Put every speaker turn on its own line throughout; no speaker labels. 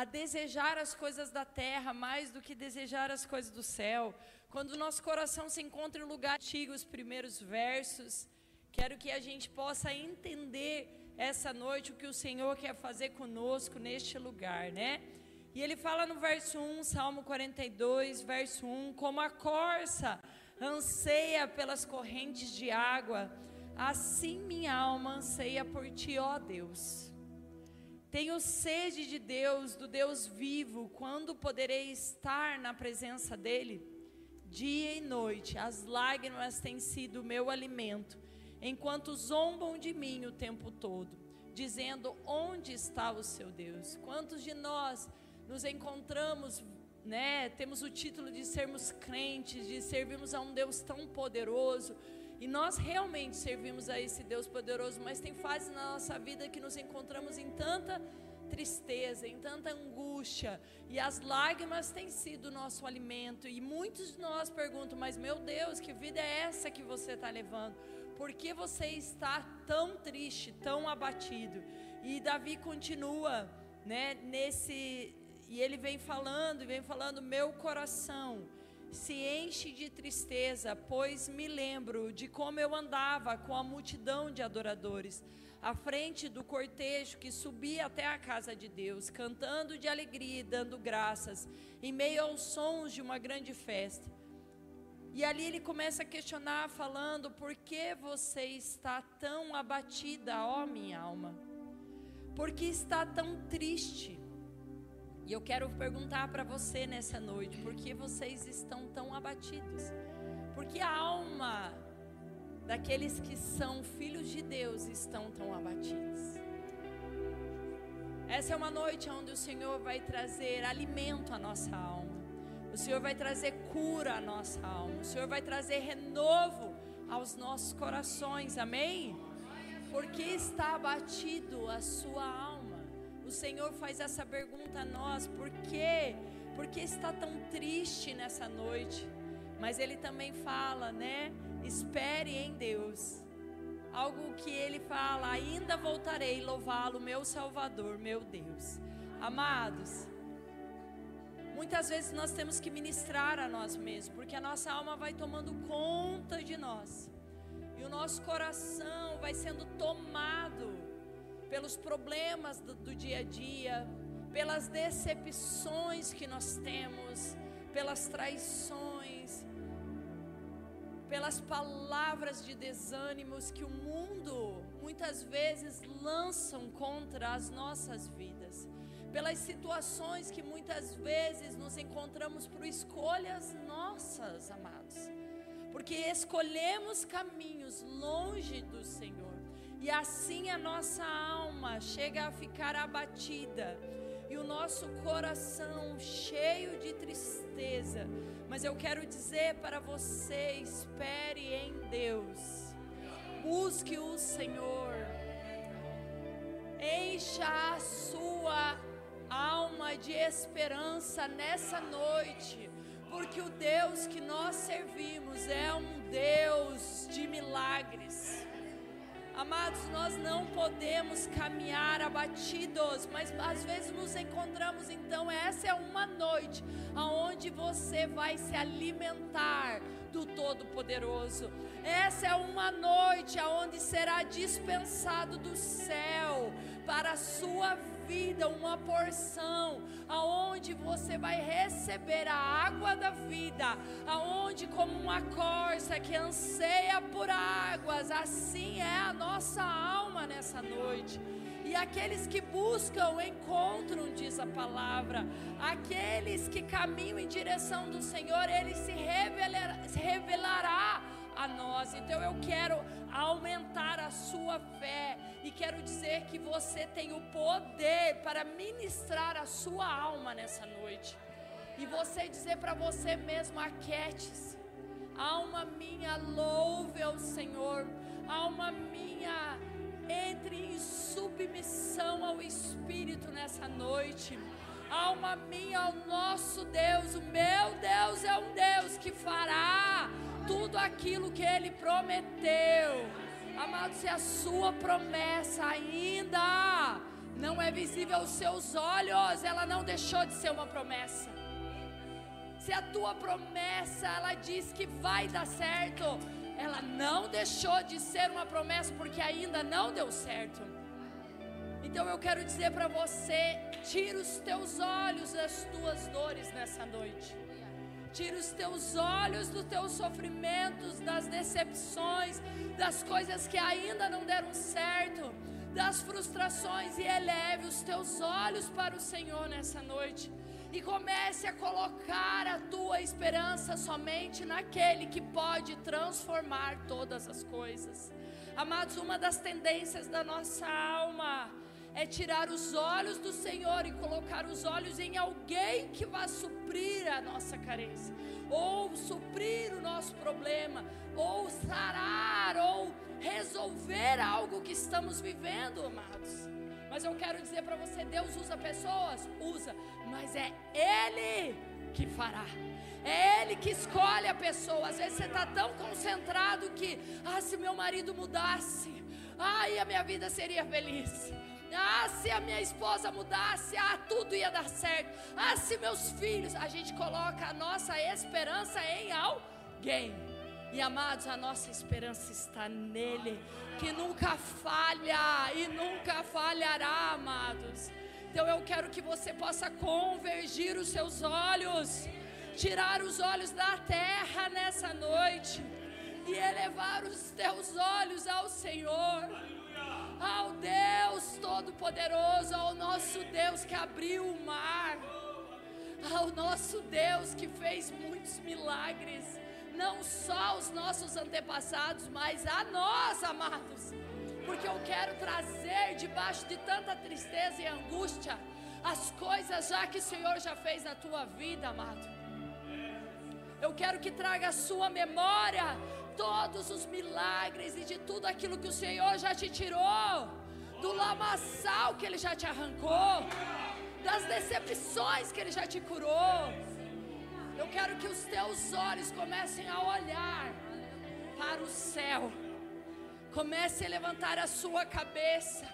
a desejar as coisas da terra mais do que desejar as coisas do céu. Quando o nosso coração se encontra em lugar antigo, os primeiros versos, quero que a gente possa entender essa noite o que o Senhor quer fazer conosco neste lugar, né? E ele fala no verso 1, Salmo 42, verso 1, como a corça anseia pelas correntes de água, assim minha alma anseia por ti, ó Deus. Tenho sede de Deus, do Deus vivo, quando poderei estar na presença dEle? Dia e noite, as lágrimas têm sido o meu alimento, enquanto zombam de mim o tempo todo, dizendo: Onde está o seu Deus? Quantos de nós nos encontramos, né? Temos o título de sermos crentes, de servirmos a um Deus tão poderoso. E nós realmente servimos a esse Deus poderoso, mas tem fases na nossa vida que nos encontramos em tanta tristeza, em tanta angústia, e as lágrimas têm sido o nosso alimento. E muitos de nós perguntam: Mas meu Deus, que vida é essa que você está levando? Por que você está tão triste, tão abatido? E Davi continua, né, nesse e ele vem falando, e vem falando, meu coração se enche de tristeza, pois me lembro de como eu andava com a multidão de adoradores, à frente do cortejo que subia até a casa de Deus, cantando de alegria e dando graças, em meio aos sons de uma grande festa. E ali ele começa a questionar, falando: Por que você está tão abatida, ó minha alma? Por que está tão triste? E eu quero perguntar para você nessa noite, por que vocês estão tão abatidos? Porque a alma daqueles que são filhos de Deus estão tão abatidos. Essa é uma noite onde o Senhor vai trazer alimento à nossa alma. O Senhor vai trazer cura à nossa alma. O Senhor vai trazer renovo aos nossos corações. Amém? Porque está abatido a sua alma o Senhor faz essa pergunta a nós: por quê? Por que está tão triste nessa noite? Mas Ele também fala, né? Espere em Deus. Algo que Ele fala: ainda voltarei louvá-lo, meu Salvador, meu Deus. Amados, muitas vezes nós temos que ministrar a nós mesmos, porque a nossa alma vai tomando conta de nós, e o nosso coração vai sendo tomado pelos problemas do, do dia a dia, pelas decepções que nós temos, pelas traições, pelas palavras de desânimos que o mundo muitas vezes lançam contra as nossas vidas, pelas situações que muitas vezes nos encontramos por escolhas nossas, amados, porque escolhemos caminhos longe do Senhor. E assim a nossa alma chega a ficar abatida e o nosso coração cheio de tristeza. Mas eu quero dizer para você: espere em Deus, busque o Senhor, encha a sua alma de esperança nessa noite, porque o Deus que nós servimos é um Deus de milagres. Amados, nós não podemos caminhar abatidos, mas às vezes nos encontramos, então essa é uma noite aonde você vai se alimentar do Todo-Poderoso. Essa é uma noite aonde será dispensado do céu para a sua vida vida uma porção aonde você vai receber a água da vida, aonde como uma corça que anseia por águas, assim é a nossa alma nessa noite. E aqueles que buscam encontram, diz a palavra. Aqueles que caminham em direção do Senhor, Ele se revelará, se revelará a nós. Então eu quero aumentar a sua fé e quero dizer que você tem o poder para ministrar a sua alma nessa noite. E você dizer para você mesmo: aquete-se. Alma minha, louve ao Senhor. Alma minha, entre em submissão ao Espírito nessa noite. Alma minha, ao nosso Deus, o meu Deus é um Deus que fará tudo aquilo que Ele prometeu. Amado, se a sua promessa ainda não é visível aos seus olhos, ela não deixou de ser uma promessa. Se a tua promessa, ela diz que vai dar certo, ela não deixou de ser uma promessa porque ainda não deu certo. Então eu quero dizer para você, tira os teus olhos das tuas dores nessa noite. Tira os teus olhos dos teus sofrimentos, das decepções, das coisas que ainda não deram certo das frustrações e eleve os teus olhos para o Senhor nessa noite. E comece a colocar a tua esperança somente naquele que pode transformar todas as coisas. Amados, uma das tendências da nossa alma é tirar os olhos do Senhor e colocar os olhos em alguém que vai suprir a nossa carência, ou suprir o nosso problema, ou sarar, ou resolver algo que estamos vivendo, amados. Mas eu quero dizer para você: Deus usa pessoas? Usa, mas é Ele que fará. É Ele que escolhe a pessoa. Às vezes você está tão concentrado que, ah, se meu marido mudasse, aí a minha vida seria feliz. Ah, se a minha esposa mudasse, ah, tudo ia dar certo. Ah, se meus filhos, a gente coloca a nossa esperança em alguém. E amados, a nossa esperança está nele, que nunca falha e nunca falhará, amados. Então eu quero que você possa convergir os seus olhos, tirar os olhos da terra nessa noite e elevar os teus olhos ao Senhor, ao Deus Todo-Poderoso, ao nosso Deus que abriu o mar, ao nosso Deus que fez muitos milagres não só os nossos antepassados, mas a nós, amados. Porque eu quero trazer debaixo de tanta tristeza e angústia as coisas já que o Senhor já fez na tua vida, amado. Eu quero que traga a sua memória todos os milagres e de tudo aquilo que o Senhor já te tirou, do lamaçal que Ele já te arrancou, das decepções que Ele já te curou eu quero que os teus olhos comecem a olhar para o céu. Comece a levantar a sua cabeça,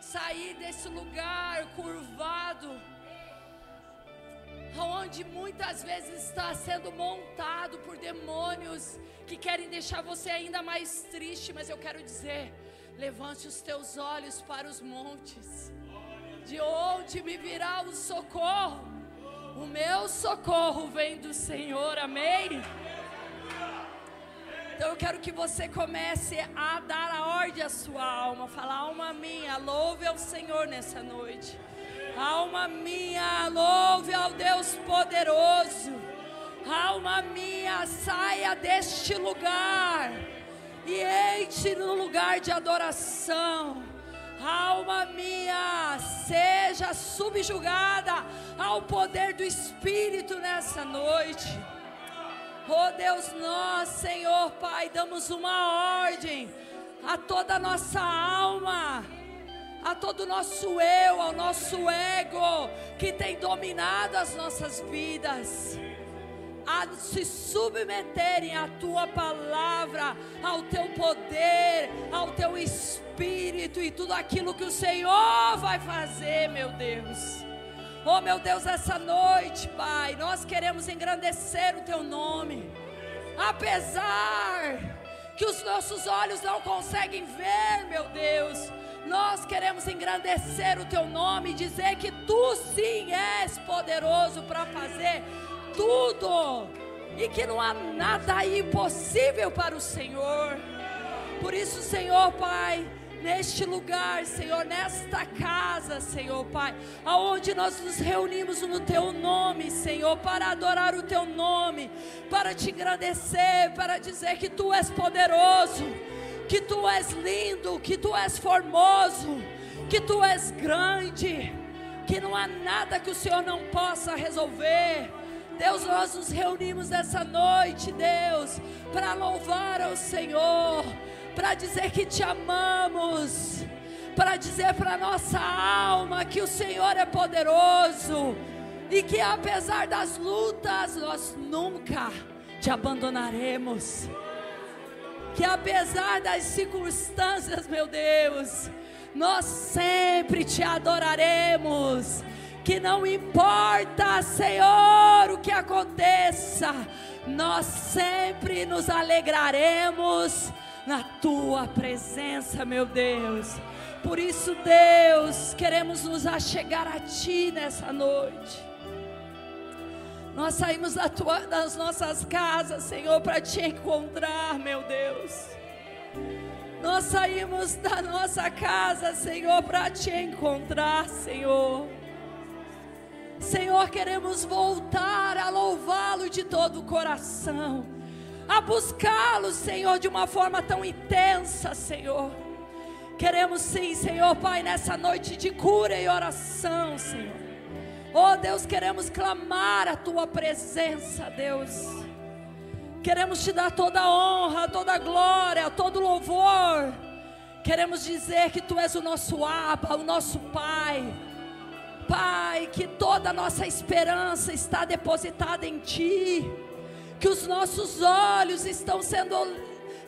sair desse lugar curvado, onde muitas vezes está sendo montado por demônios que querem deixar você ainda mais triste, mas eu quero dizer, levante os teus olhos para os montes. De onde me virá o socorro? O meu socorro vem do Senhor, amém? Então eu quero que você comece a dar a ordem à sua alma, falar, alma minha, louve ao Senhor nessa noite. Alma minha, louve ao Deus poderoso. Alma minha, saia deste lugar e entre no lugar de adoração. Alma minha, seja subjugada ao poder do Espírito nessa noite. Oh Deus, nós, Senhor Pai, damos uma ordem a toda a nossa alma, a todo o nosso eu, ao nosso ego que tem dominado as nossas vidas a se submeterem à tua palavra, ao teu poder, ao teu espírito e tudo aquilo que o Senhor vai fazer, meu Deus. Oh, meu Deus, essa noite, Pai, nós queremos engrandecer o teu nome, apesar que os nossos olhos não conseguem ver, meu Deus. Nós queremos engrandecer o teu nome, dizer que tu sim és poderoso para fazer tudo e que não há nada impossível para o Senhor. Por isso, Senhor Pai, neste lugar, Senhor, nesta casa, Senhor Pai, aonde nós nos reunimos no Teu nome, Senhor, para adorar o Teu nome, para te agradecer, para dizer que Tu és poderoso, que Tu és lindo, que Tu és formoso, que Tu és grande, que não há nada que o Senhor não possa resolver. Deus, nós nos reunimos essa noite, Deus, para louvar ao Senhor, para dizer que te amamos, para dizer para nossa alma que o Senhor é poderoso e que apesar das lutas, nós nunca te abandonaremos. Que apesar das circunstâncias, meu Deus, nós sempre te adoraremos. Que não importa, Senhor, o que aconteça, nós sempre nos alegraremos na tua presença, meu Deus. Por isso, Deus, queremos nos achegar a Ti nessa noite. Nós saímos da tua, das nossas casas, Senhor, para Te encontrar, meu Deus. Nós saímos da nossa casa, Senhor, para Te encontrar, Senhor. Senhor, queremos voltar a louvá-lo de todo o coração, a buscá-lo, Senhor, de uma forma tão intensa, Senhor. Queremos sim, Senhor Pai, nessa noite de cura e oração, Senhor. Oh Deus, queremos clamar a tua presença, Deus. Queremos te dar toda a honra, toda a glória, todo o louvor. Queremos dizer que tu és o nosso Abba, o nosso Pai Pai, que toda a nossa esperança está depositada em Ti, que os nossos olhos estão sendo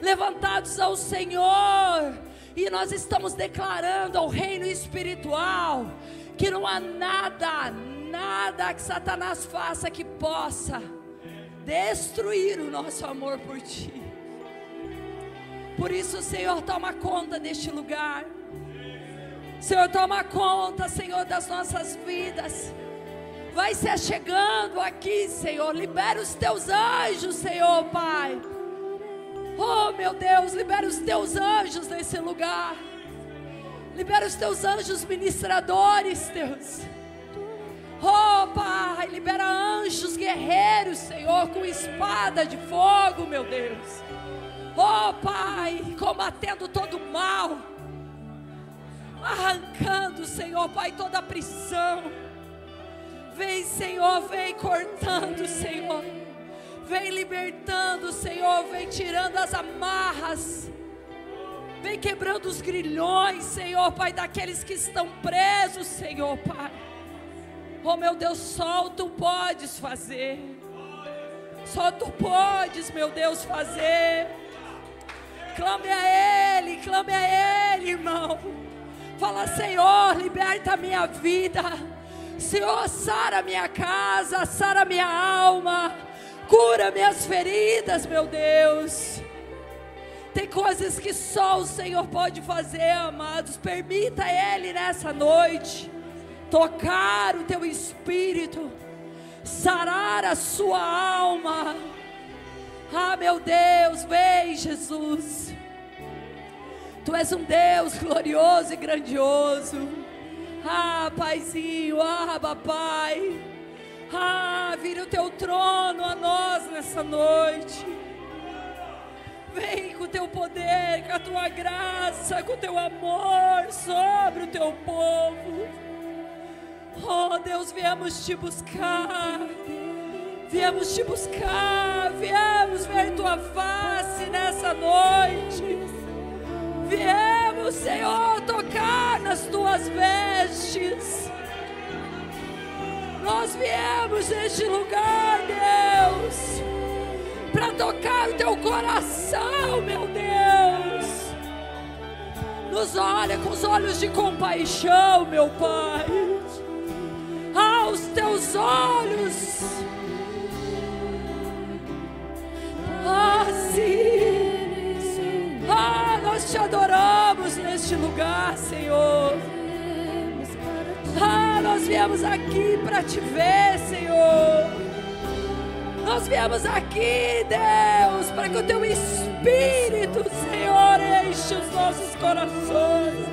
levantados ao Senhor, e nós estamos declarando ao reino espiritual que não há nada, nada que Satanás faça que possa destruir o nosso amor por Ti. Por isso, Senhor, toma conta deste lugar. Senhor, toma conta, Senhor, das nossas vidas. Vai se achegando aqui, Senhor. Libera os teus anjos, Senhor, Pai. Oh, meu Deus, libera os teus anjos nesse lugar. Libera os teus anjos ministradores, Deus. Oh, Pai, libera anjos guerreiros, Senhor, com espada de fogo, meu Deus. Oh, Pai, combatendo todo o mal arrancando, Senhor Pai, toda a prisão. Vem, Senhor, vem cortando, Senhor. Vem libertando, Senhor, vem tirando as amarras. Vem quebrando os grilhões, Senhor, Pai, daqueles que estão presos, Senhor, Pai. Oh, meu Deus, só tu podes fazer. Só tu podes, meu Deus, fazer. Clame a Ele, clame a Ele, irmão. Fala, Senhor, liberta a minha vida. Senhor, sara minha casa, sara minha alma. Cura minhas feridas, meu Deus. Tem coisas que só o Senhor pode fazer, amados. Permita Ele nessa noite tocar o teu espírito, sarar a sua alma. Ah, meu Deus, vem, Jesus. Tu és um Deus glorioso e grandioso. Ah, Paizinho, ah, Papai. Ah, vira o teu trono a nós nessa noite. Vem com o teu poder, com a tua graça, com o teu amor sobre o teu povo. Oh Deus, viemos te buscar. Viemos te buscar. Viemos ver tua face nessa noite. Viemos, Senhor, tocar nas tuas vestes. Nós viemos neste lugar, Deus, para tocar o teu coração, meu Deus. Nos olha com os olhos de compaixão, meu Pai. Aos teus olhos. Ah, sim. Ah, nós te adoramos neste lugar, Senhor. Ah, nós viemos aqui para te ver, Senhor. Nós viemos aqui, Deus, para que o teu Espírito, Senhor, enche os nossos corações.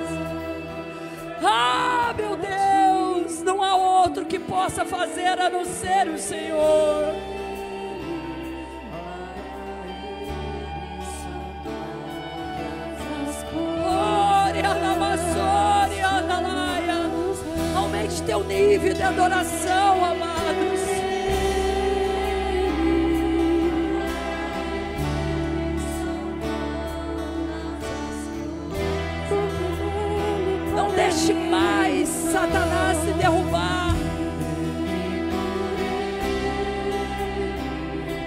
Ah, meu Deus, não há outro que possa fazer a não ser o Senhor. Aumente teu nível de adoração, amados. deixe mais Satanás se derrubar.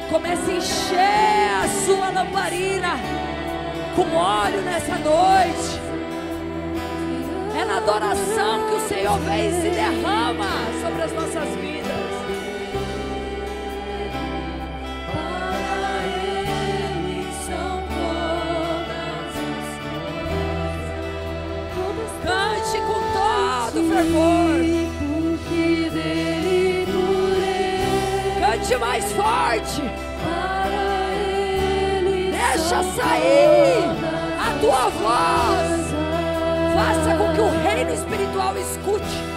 Comece a encher a sua lamparina com óleo nessa noite.
É na adoração que o Senhor vem e se derrama sobre as nossas vidas. todo fervor. Cante mais forte. Deixa sair a tua voz. Faça com que o reino espiritual escute.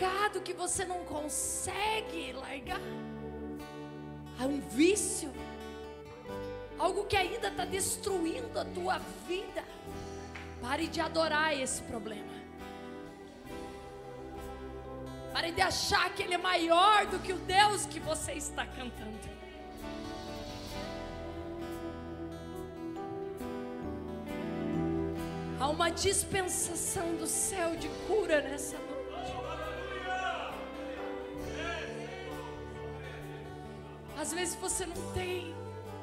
Pecado que você não consegue largar? É um vício? Algo que ainda está destruindo a tua vida? Pare de adorar esse problema. Pare de achar que ele é maior do que o Deus que você está cantando. Há uma dispensação do céu de cura nessa noite. Às vezes você não tem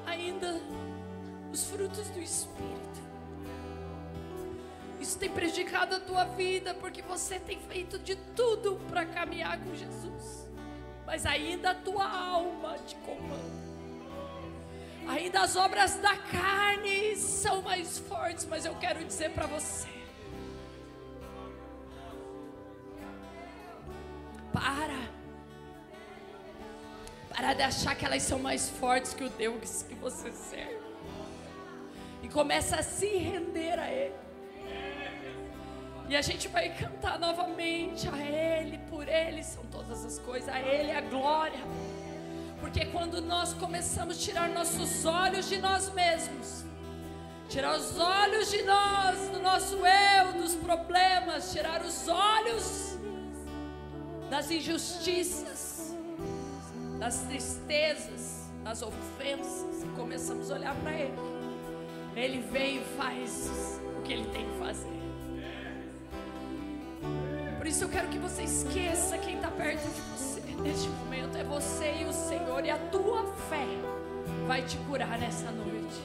ainda os frutos do Espírito. Isso tem prejudicado a tua vida porque você tem feito de tudo para caminhar com Jesus. Mas ainda a tua alma te comanda. Ainda as obras da carne são mais fortes, mas eu quero dizer para você: para. Para de achar que elas são mais fortes que o Deus que você serve. E começa a se render a Ele. E a gente vai cantar novamente a Ele, por Ele são todas as coisas, a Ele a glória. Porque quando nós começamos a tirar nossos olhos de nós mesmos, tirar os olhos de nós, do nosso eu, dos problemas, tirar os olhos das injustiças, das tristezas, das ofensas, e começamos a olhar para Ele. Ele vem e faz o que Ele tem que fazer. Por isso eu quero que você esqueça quem está perto de você neste momento. É você e o Senhor, e a tua fé vai te curar nessa noite.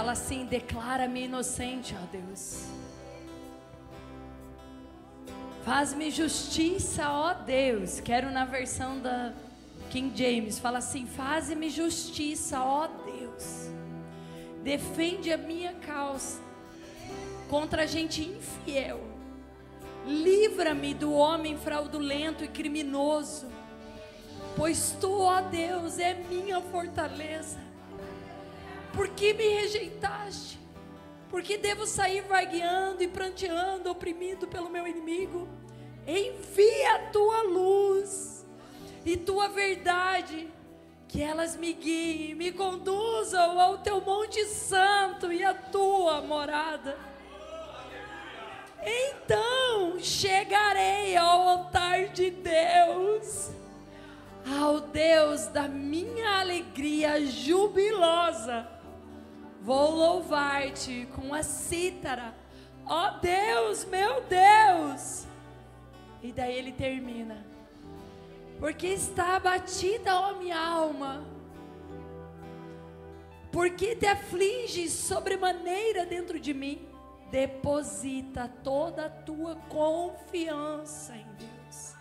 Fala assim: declara-me inocente, ó Deus. Faz-me justiça, ó Deus. Quero na versão da King James. Fala assim: Faz-me justiça, ó Deus. Defende a minha causa contra a gente infiel. Livra-me do homem fraudulento e criminoso. Pois tu, ó Deus, é minha fortaleza. Por que me rejeitaste? Porque devo sair vagueando e pranteando, oprimido pelo meu inimigo? Envia a tua luz e tua verdade, que elas me guiem, me conduzam ao teu monte santo e à tua morada. Então chegarei ao altar de Deus, ao Deus da minha alegria jubilosa Vou louvar-te com a cítara. Ó oh Deus, meu Deus. E daí ele termina. Porque está abatida, ó minha alma. Porque te afliges sobremaneira dentro de mim. Deposita toda a tua confiança em Deus.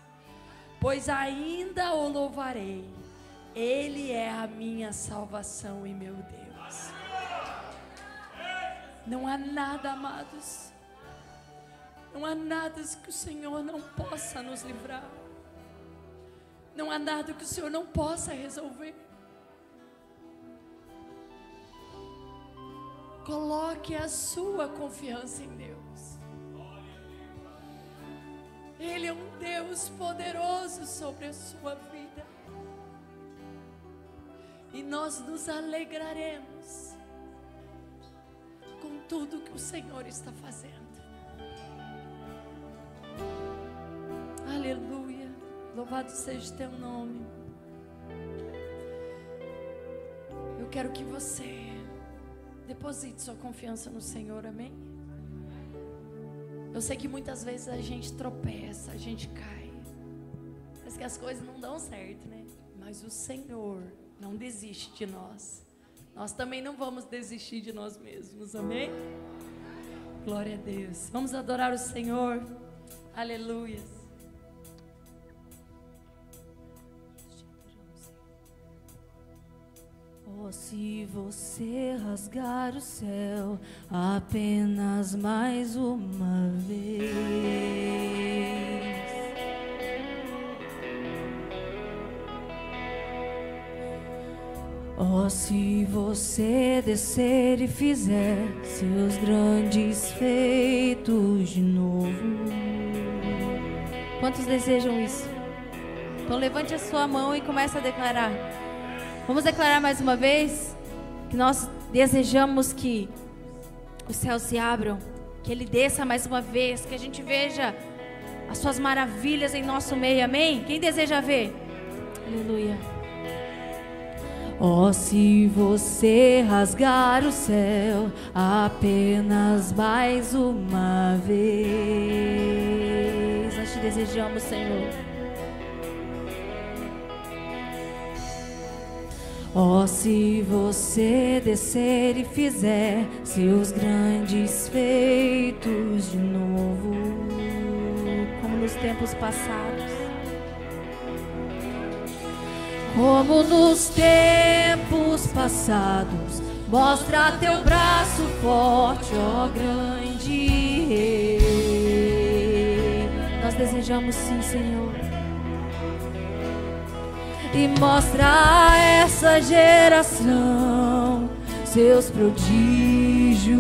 Pois ainda o louvarei. Ele é a minha salvação e meu Deus. Não há nada, amados. Não há nada que o Senhor não possa nos livrar. Não há nada que o Senhor não possa resolver. Coloque a sua confiança em Deus. Ele é um Deus poderoso sobre a sua vida. E nós nos alegraremos com tudo que o Senhor está fazendo. Aleluia. Louvado seja o teu nome. Eu quero que você deposite sua confiança no Senhor, amém? Eu sei que muitas vezes a gente tropeça, a gente cai. Parece que as coisas não dão certo, né? Mas o Senhor não desiste de nós. Nós também não vamos desistir de nós mesmos, amém? Glória a Deus. Vamos adorar o Senhor. Aleluia.
Oh, se você rasgar o céu apenas mais uma vez. Oh, se você descer e fizer seus grandes feitos de novo. Quantos desejam isso? Então levante a sua mão e comece a declarar. Vamos declarar mais uma vez que nós desejamos que os céus se abram, que ele desça mais uma vez, que a gente veja as suas maravilhas em nosso meio. Amém? Quem deseja ver? Aleluia. Oh, se você rasgar o céu apenas mais uma vez, nós te desejamos, Senhor. Oh, se você descer e fizer seus grandes feitos de novo, como nos tempos passados como nos tempos passados. Mostra teu braço forte, ó grande rei. Nós desejamos sim, Senhor. E mostra a essa geração seus prodígios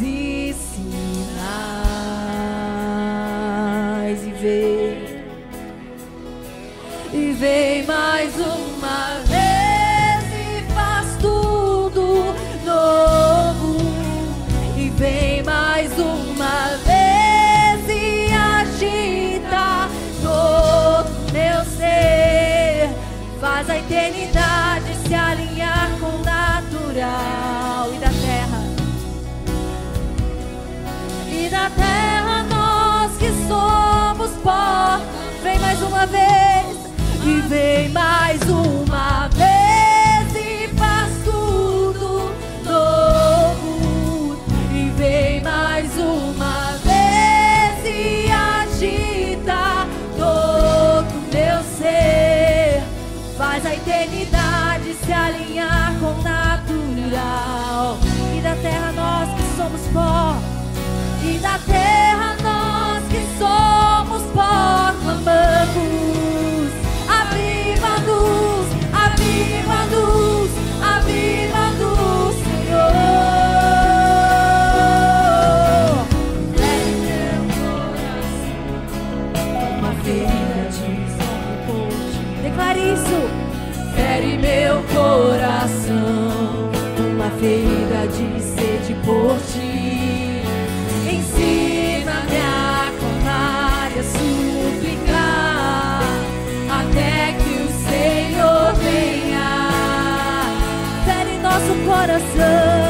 e sinais. E vem e vem mais uma mais coração.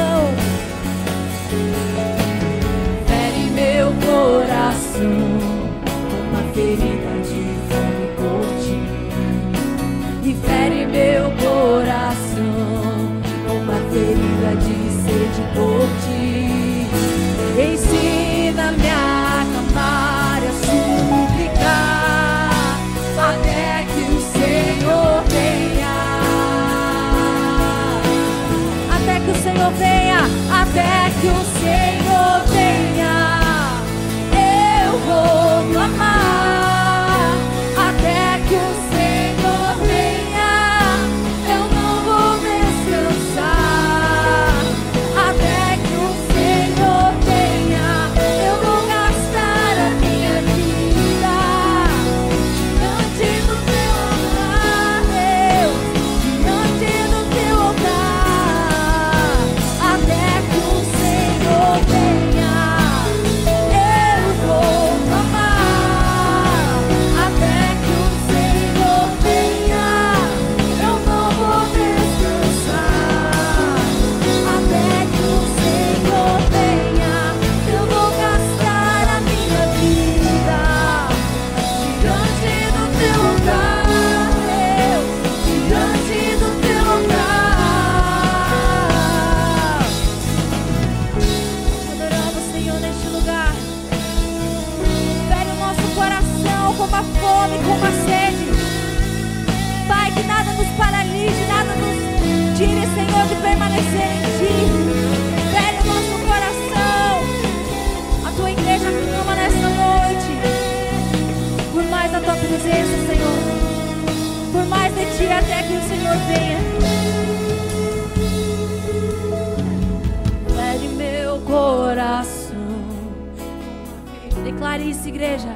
igreja.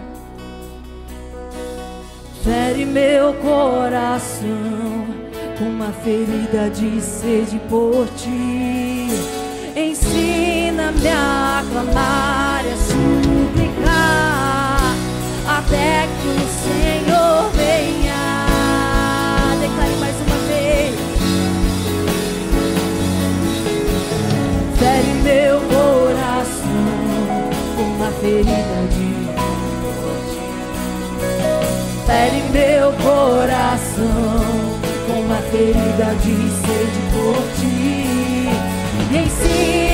Fere meu coração com uma ferida de sede por ti. Ensina-me a clamar e a suplicar até que o Senhor venha. Declare mais uma vez. Fere meu coração com uma ferida coração com uma ferida de sede por ti. Ensina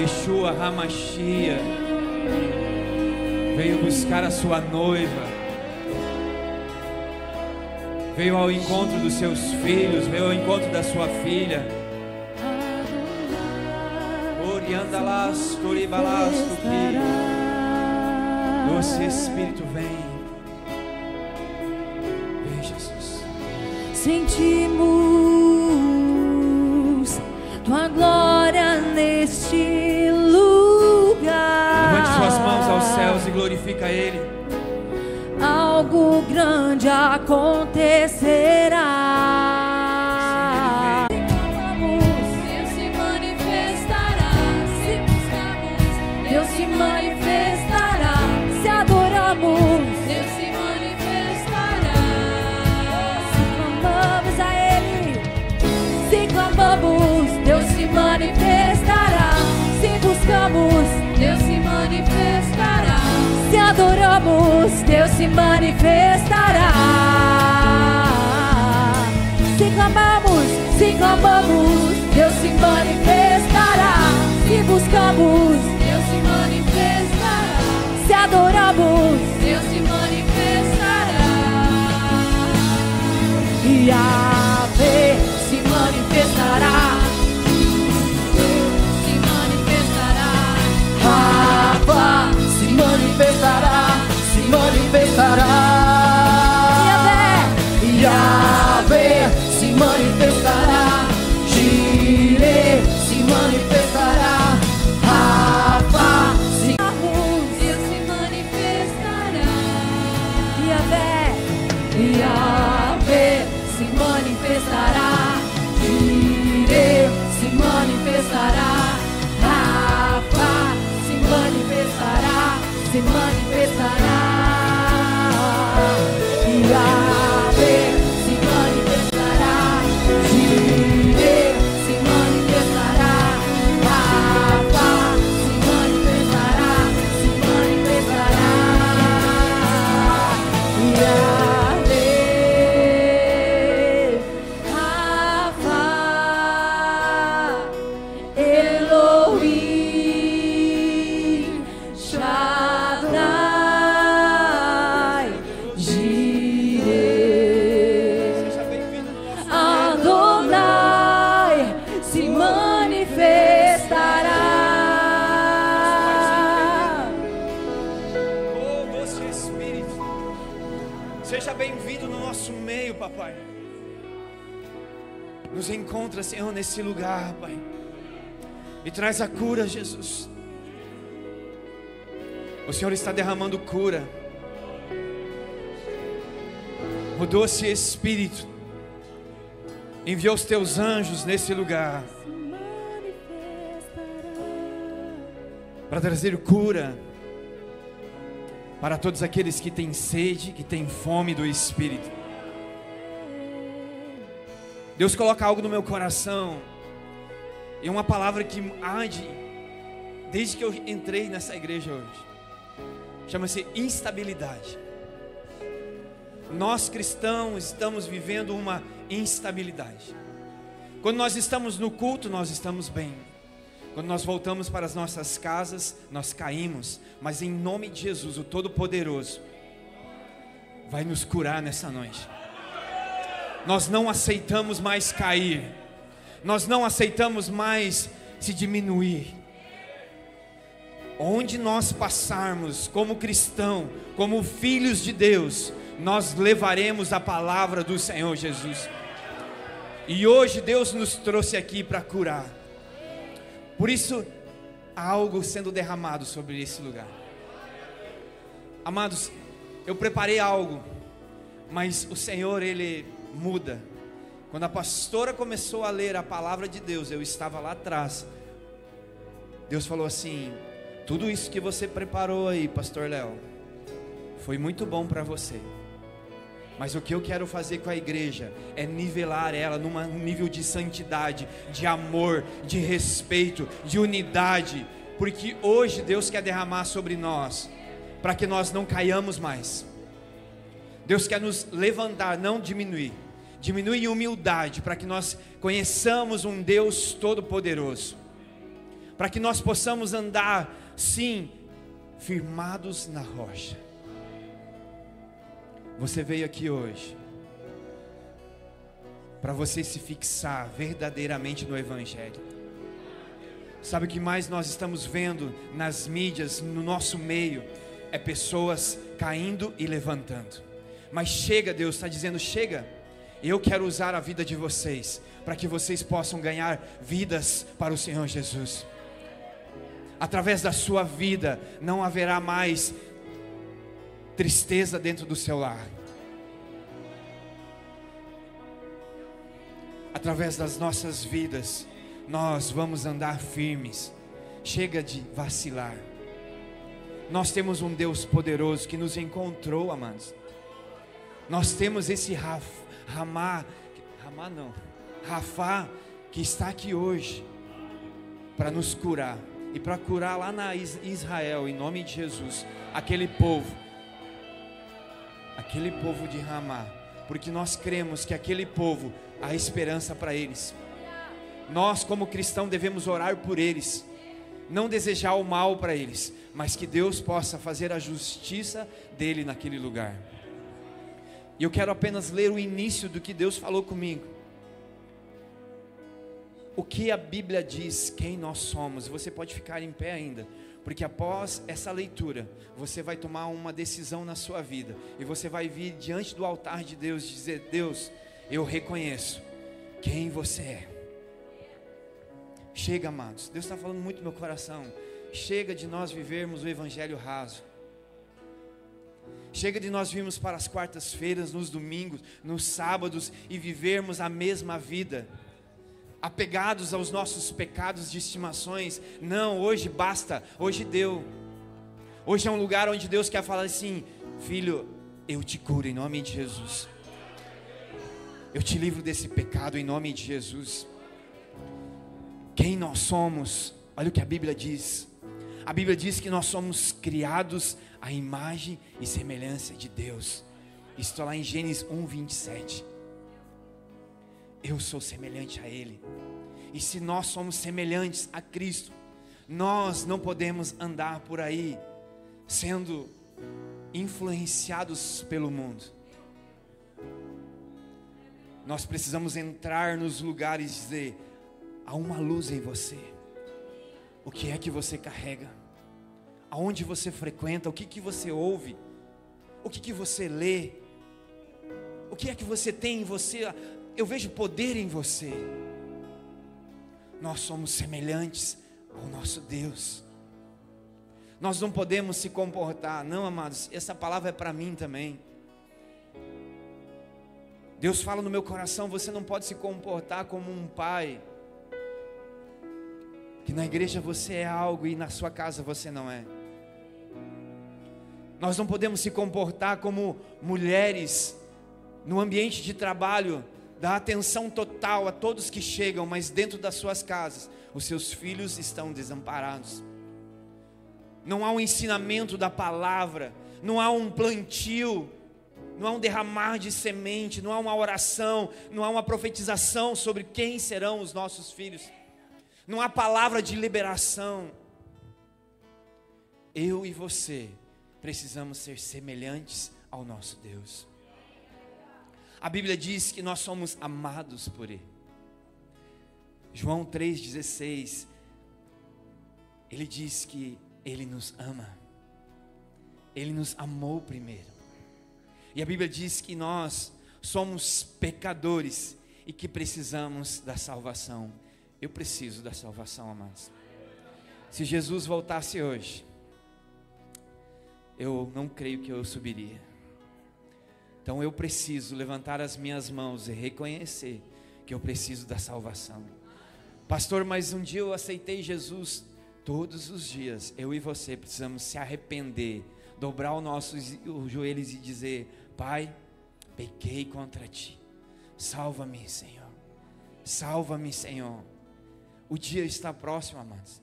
Yeshua
Hamashia veio buscar a sua noiva. Veio ao encontro dos seus filhos, veio ao encontro da sua filha. Oriandalas, Toribalas, Tuki. Doce Espírito vem. Vem, Jesus.
Sentimos
céus e glorifica Ele.
Algo grande acontecerá. Adoramos, Deus se manifestará. Se clamamos, se clamamos, Deus se manifestará. Se buscamos, Deus se manifestará. Se adoramos, Deus se manifestará. E a
Lugar, Pai. E traz a cura, Jesus. O Senhor está derramando cura. O doce Espírito enviou os teus anjos nesse lugar para trazer cura para todos aqueles que têm sede, que têm fome do Espírito. Deus coloca algo no meu coração, e uma palavra que arde desde que eu entrei nessa igreja hoje. Chama-se instabilidade. Nós cristãos estamos vivendo uma instabilidade. Quando nós estamos no culto, nós estamos bem. Quando nós voltamos para as nossas casas, nós caímos, mas em nome de Jesus, o Todo-Poderoso, vai nos curar nessa noite. Nós não aceitamos mais cair. Nós não aceitamos mais se diminuir. Onde nós passarmos como cristão, como filhos de Deus, nós levaremos a palavra do Senhor Jesus. E hoje Deus nos trouxe aqui para curar. Por isso, há algo sendo derramado sobre esse lugar. Amados, eu preparei algo, mas o Senhor, Ele muda. Quando a pastora começou a ler a palavra de Deus, eu estava lá atrás. Deus falou assim: Tudo isso que você preparou aí, Pastor Léo, foi muito bom para você. Mas o que eu quero fazer com a igreja é nivelar ela num nível de santidade, de amor, de respeito, de unidade, porque hoje Deus quer derramar sobre nós, para que nós não caiamos mais. Deus quer nos levantar, não diminuir. Diminui em humildade, para que nós conheçamos um Deus todo-poderoso. Para que nós possamos andar, sim, firmados na rocha. Você veio aqui hoje para você se fixar verdadeiramente no Evangelho. Sabe o que mais nós estamos vendo nas mídias, no nosso meio? É pessoas caindo e levantando. Mas chega, Deus está dizendo: chega. Eu quero usar a vida de vocês para que vocês possam ganhar vidas para o Senhor Jesus. Através da sua vida não haverá mais tristeza dentro do seu lar. Através das nossas vidas, nós vamos andar firmes. Chega de vacilar. Nós temos um Deus poderoso que nos encontrou, amados. Nós temos esse Raf, Ramá, Ramá não, Rafá, que está aqui hoje para nos curar e para curar lá na Israel, em nome de Jesus, aquele povo aquele povo de Ramá, porque nós cremos que aquele povo há esperança para eles. Nós, como cristãos, devemos orar por eles, não desejar o mal para eles, mas que Deus possa fazer a justiça dele naquele lugar. E eu quero apenas ler o início do que Deus falou comigo. O que a Bíblia diz, quem nós somos. Você pode ficar em pé ainda. Porque após essa leitura, você vai tomar uma decisão na sua vida. E você vai vir diante do altar de Deus dizer: Deus, eu reconheço quem você é. Chega, amados. Deus está falando muito no meu coração. Chega de nós vivermos o evangelho raso. Chega de nós virmos para as quartas-feiras, nos domingos, nos sábados e vivermos a mesma vida apegados aos nossos pecados de estimações. Não, hoje basta, hoje deu. Hoje é um lugar onde Deus quer falar assim: Filho, eu te curo em nome de Jesus. Eu te livro desse pecado em nome de Jesus. Quem nós somos? Olha o que a Bíblia diz. A Bíblia diz que nós somos criados à imagem e semelhança de Deus. Isso está lá em Gênesis 1, 27 eu sou semelhante a Ele. E se nós somos semelhantes a Cristo, nós não podemos andar por aí sendo influenciados pelo mundo. Nós precisamos entrar nos lugares e dizer: há uma luz em você. O que é que você carrega? Aonde você frequenta? O que, que você ouve? O que, que você lê? O que é que você tem em você? eu vejo poder em você. Nós somos semelhantes ao nosso Deus. Nós não podemos se comportar, não, amados, essa palavra é para mim também. Deus fala no meu coração: você não pode se comportar como um pai, que na igreja você é algo e na sua casa você não é. Nós não podemos se comportar como mulheres no ambiente de trabalho dá atenção total a todos que chegam, mas dentro das suas casas, os seus filhos estão desamparados. Não há um ensinamento da palavra, não há um plantio, não há um derramar de semente, não há uma oração, não há uma profetização sobre quem serão os nossos filhos, não há palavra de liberação. Eu e você precisamos ser semelhantes ao nosso Deus. A Bíblia diz que nós somos amados por Ele. João 3,16, ele diz que Ele nos ama. Ele nos amou primeiro. E a Bíblia diz que nós somos pecadores e que precisamos da salvação. Eu preciso da salvação, amados. Se Jesus voltasse hoje, eu não creio que eu subiria. Então eu preciso levantar as minhas mãos e reconhecer que eu preciso da salvação. Pastor, mas um dia eu aceitei Jesus. Todos os dias, eu e você precisamos se arrepender, dobrar os nossos joelhos e dizer: Pai, pequei contra ti. Salva-me, Senhor. Salva-me, Senhor. O dia está próximo, amados.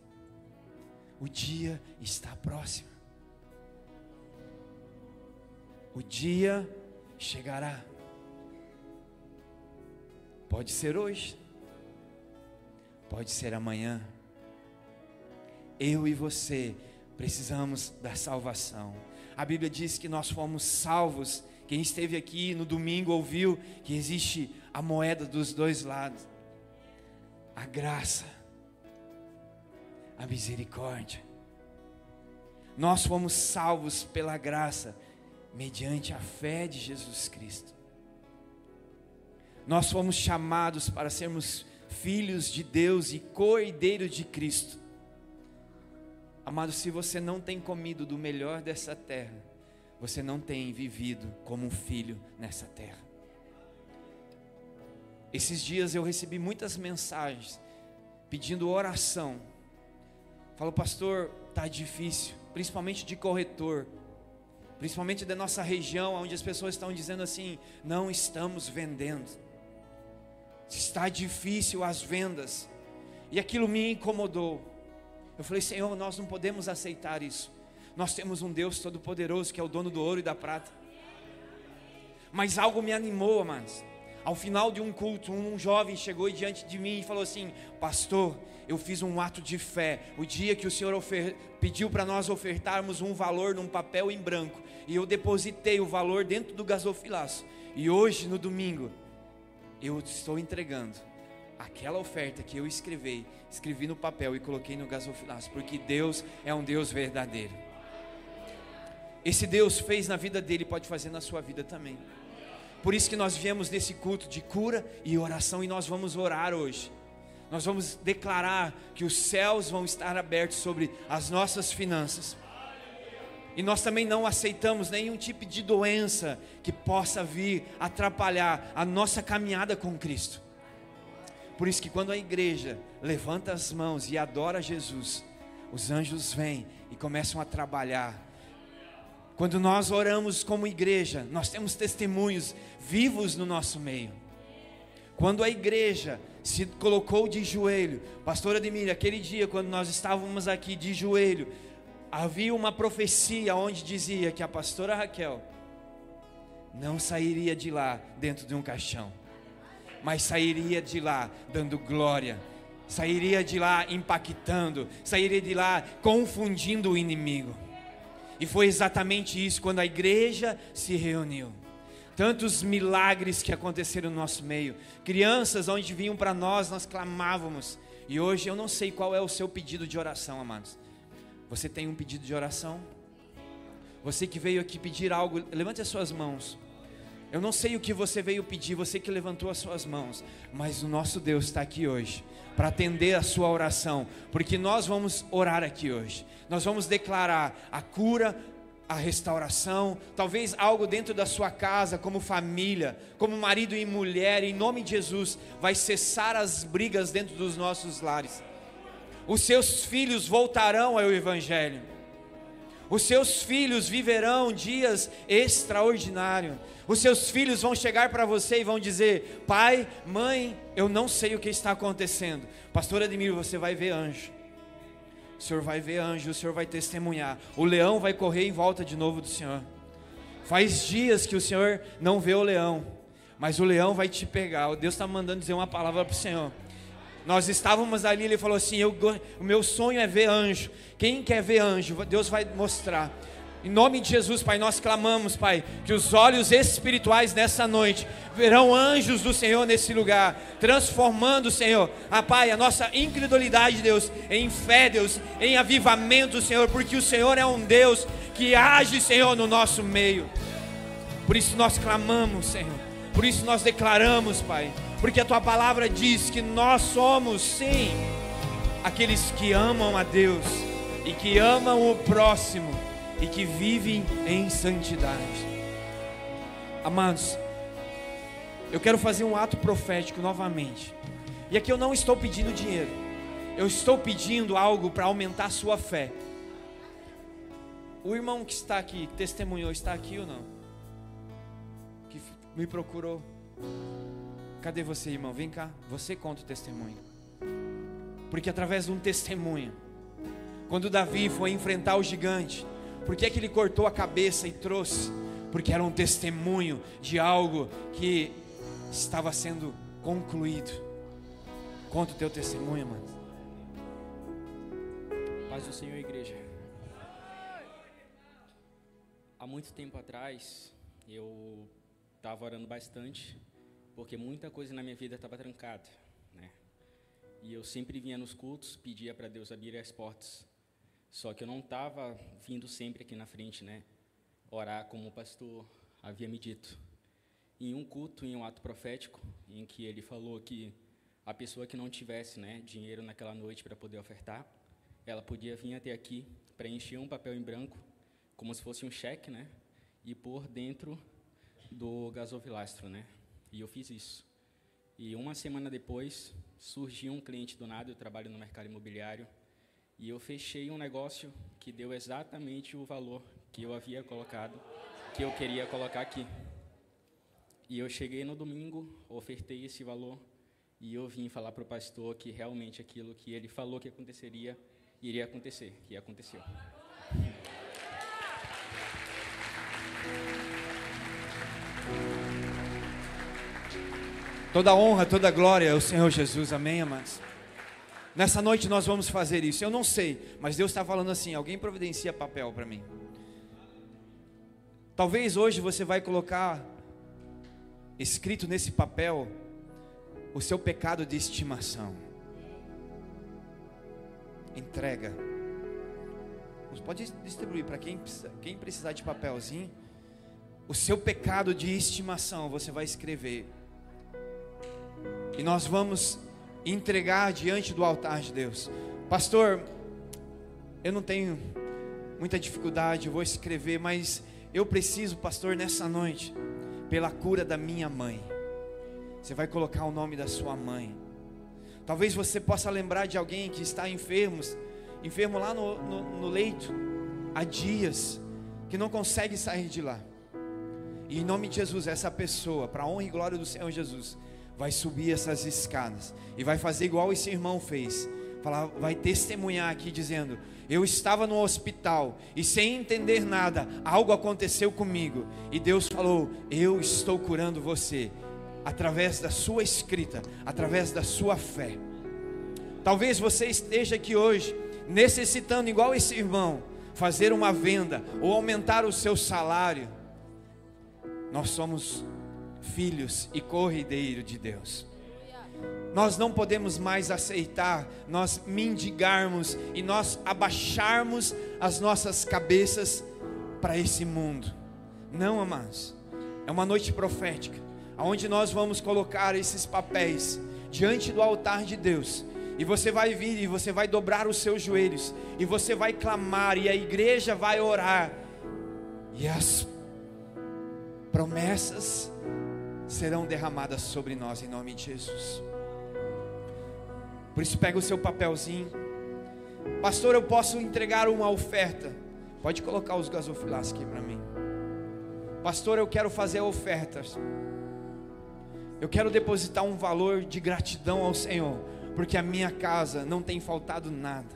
O dia está próximo. O dia chegará. Pode ser hoje, pode ser amanhã. Eu e você precisamos da salvação. A Bíblia diz que nós fomos salvos. Quem esteve aqui no domingo ouviu que existe a moeda dos dois lados: a graça, a misericórdia. Nós fomos salvos pela graça mediante a fé de Jesus Cristo. Nós fomos chamados para sermos filhos de Deus e co-herdeiros de Cristo. Amado, se você não tem comido do melhor dessa terra, você não tem vivido como um filho nessa terra. Esses dias eu recebi muitas mensagens pedindo oração. Falo, pastor, tá difícil, principalmente de corretor principalmente da nossa região, onde as pessoas estão dizendo assim: não estamos vendendo, está difícil as vendas, e aquilo me incomodou. Eu falei: Senhor, nós não podemos aceitar isso. Nós temos um Deus todo-poderoso que é o dono do ouro e da prata. Mas algo me animou, amados. Ao final de um culto, um jovem chegou diante de mim e falou assim: Pastor, eu fiz um ato de fé. O dia que o Senhor pediu para nós ofertarmos um valor num papel em branco, e eu depositei o valor dentro do gasofilaço. E hoje, no domingo, eu estou entregando aquela oferta que eu escrevi, escrevi no papel e coloquei no gasofilaço, porque Deus é um Deus verdadeiro. Esse Deus fez na vida dele, pode fazer na sua vida também. Por isso que nós viemos nesse culto de cura e oração e nós vamos orar hoje. Nós vamos declarar que os céus vão estar abertos sobre as nossas finanças. E nós também não aceitamos nenhum tipo de doença que possa vir atrapalhar a nossa caminhada com Cristo. Por isso que quando a igreja levanta as mãos e adora Jesus, os anjos vêm e começam a trabalhar quando nós oramos como igreja, nós temos testemunhos vivos no nosso meio. Quando a igreja se colocou de joelho, pastor Ademir, aquele dia quando nós estávamos aqui de joelho, havia uma profecia onde dizia que a pastora Raquel não sairia de lá dentro de um caixão, mas sairia de lá dando glória, sairia de lá impactando, sairia de lá confundindo o inimigo. E foi exatamente isso quando a igreja se reuniu. Tantos milagres que aconteceram no nosso meio. Crianças onde vinham para nós, nós clamávamos. E hoje eu não sei qual é o seu pedido de oração, amados. Você tem um pedido de oração? Você que veio aqui pedir algo, levante as suas mãos. Eu não sei o que você veio pedir, você que levantou as suas mãos, mas o nosso Deus está aqui hoje para atender a sua oração, porque nós vamos orar aqui hoje. Nós vamos declarar a cura, a restauração, talvez algo dentro da sua casa, como família, como marido e mulher, em nome de Jesus, vai cessar as brigas dentro dos nossos lares. Os seus filhos voltarão ao Evangelho. Os seus filhos viverão dias extraordinários. Os seus filhos vão chegar para você e vão dizer: Pai, mãe, eu não sei o que está acontecendo. Pastor Admiro, você vai ver anjo. O Senhor vai ver anjo, o Senhor vai testemunhar. O leão vai correr em volta de novo do Senhor. Faz dias que o Senhor não vê o leão, mas o leão vai te pegar. Deus está mandando dizer uma palavra para o Senhor. Nós estávamos ali, ele falou assim: eu, o meu sonho é ver anjo. Quem quer ver anjo? Deus vai mostrar. Em nome de Jesus, Pai, nós clamamos, Pai, que os olhos espirituais nessa noite verão anjos do Senhor nesse lugar, transformando, Senhor, a Pai, a nossa incredulidade, Deus, em fé, Deus, em avivamento, Senhor, porque o Senhor é um Deus que age, Senhor, no nosso meio. Por isso nós clamamos, Senhor. Por isso nós declaramos, Pai, porque a tua palavra diz que nós somos, sim, aqueles que amam a Deus e que amam o próximo e que vivem em santidade. Amados, eu quero fazer um ato profético novamente. E aqui eu não estou pedindo dinheiro. Eu estou pedindo algo para aumentar a sua fé. O irmão que está aqui, que testemunhou, está aqui ou não? Que me procurou. Cadê você, irmão? Vem cá. Você conta o testemunho. Porque através de um testemunho, quando Davi foi enfrentar o gigante, por que, é que ele cortou a cabeça e trouxe? Porque era um testemunho de algo que estava sendo concluído. Conta o teu testemunho, mano.
Paz do Senhor, igreja. Há muito tempo atrás, eu estava orando bastante, porque muita coisa na minha vida estava trancada, né? E eu sempre vinha nos cultos, pedia para Deus abrir as portas só que eu não estava vindo sempre aqui na frente, né? Orar como o pastor havia me dito. Em um culto, em um ato profético, em que ele falou que a pessoa que não tivesse né, dinheiro naquela noite para poder ofertar, ela podia vir até aqui, preencher um papel em branco, como se fosse um cheque, né? E pôr dentro do gasovilastro, né? E eu fiz isso. E uma semana depois, surgiu um cliente do nada, eu trabalho no mercado imobiliário, e eu fechei um negócio que deu exatamente o valor que eu havia colocado, que eu queria colocar aqui. E eu cheguei no domingo, ofertei esse valor e eu vim falar para o pastor que realmente aquilo que ele falou que aconteceria iria acontecer, que aconteceu.
Toda honra, toda glória ao Senhor Jesus, amém, amados? Nessa noite nós vamos fazer isso. Eu não sei, mas Deus está falando assim: alguém providencia papel para mim. Talvez hoje você vai colocar escrito nesse papel o seu pecado de estimação. Entrega. Pode distribuir para quem, quem precisar de papelzinho. O seu pecado de estimação você vai escrever. E nós vamos entregar diante do altar de Deus. Pastor, eu não tenho muita dificuldade, vou escrever, mas eu preciso, pastor, nessa noite, pela cura da minha mãe. Você vai colocar o nome da sua mãe. Talvez você possa lembrar de alguém que está enfermo, enfermo lá no, no, no leito, há dias, que não consegue sair de lá. E em nome de Jesus, essa pessoa, para a honra e glória do Senhor Jesus, vai subir essas escadas e vai fazer igual esse irmão fez. Falar, vai testemunhar aqui dizendo: Eu estava no hospital e sem entender nada, algo aconteceu comigo. E Deus falou: Eu estou curando você através da sua escrita, através da sua fé. Talvez você esteja aqui hoje necessitando, igual esse irmão, fazer uma venda ou aumentar o seu salário. Nós somos filhos e corrideiro de Deus. Nós não podemos mais aceitar nós mendigarmos e nós abaixarmos as nossas cabeças para esse mundo. Não, amados. É uma noite profética, onde nós vamos colocar esses papéis diante do altar de Deus. E você vai vir e você vai dobrar os seus joelhos e você vai clamar e a igreja vai orar. E as promessas serão derramadas sobre nós em nome de Jesus. Por isso pega o seu papelzinho. Pastor, eu posso entregar uma oferta. Pode colocar os gasofilás aqui para mim. Pastor, eu quero fazer ofertas. Eu quero depositar um valor de gratidão ao Senhor, porque a minha casa não tem faltado nada.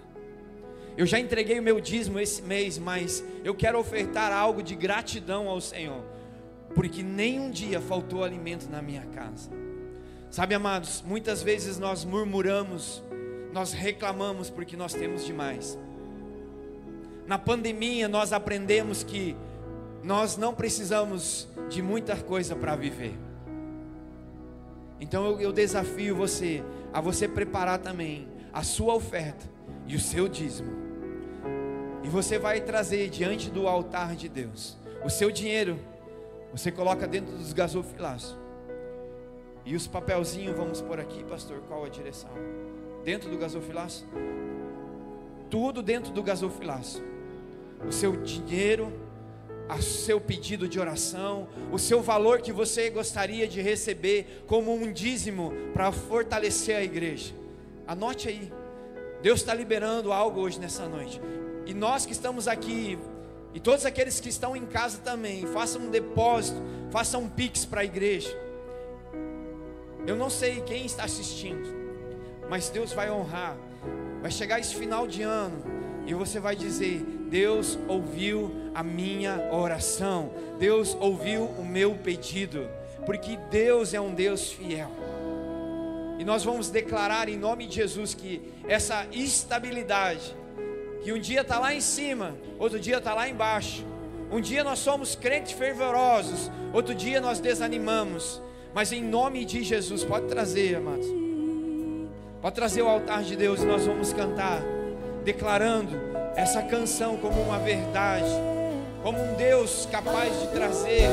Eu já entreguei o meu dízimo esse mês, mas eu quero ofertar algo de gratidão ao Senhor porque nem um dia faltou alimento na minha casa. Sabe, amados, muitas vezes nós murmuramos, nós reclamamos porque nós temos demais. Na pandemia nós aprendemos que nós não precisamos de muita coisa para viver. Então eu, eu desafio você a você preparar também a sua oferta e o seu dízimo. E você vai trazer diante do altar de Deus o seu dinheiro. Você coloca dentro dos gasofilaços. E os papelzinhos, vamos por aqui, pastor, qual a direção? Dentro do gasofilaço? Tudo dentro do gasofilaço. O seu dinheiro, o seu pedido de oração, o seu valor que você gostaria de receber como um dízimo para fortalecer a igreja. Anote aí. Deus está liberando algo hoje nessa noite. E nós que estamos aqui, e todos aqueles que estão em casa também, façam um depósito, façam um pix para a igreja. Eu não sei quem está assistindo, mas Deus vai honrar. Vai chegar esse final de ano e você vai dizer: Deus ouviu a minha oração, Deus ouviu o meu pedido, porque Deus é um Deus fiel. E nós vamos declarar em nome de Jesus que essa estabilidade, que um dia está lá em cima, outro dia está lá embaixo. Um dia nós somos crentes fervorosos, outro dia nós desanimamos. Mas em nome de Jesus, pode trazer, amados. Pode trazer o altar de Deus e nós vamos cantar, declarando essa canção como uma verdade, como um Deus capaz de trazer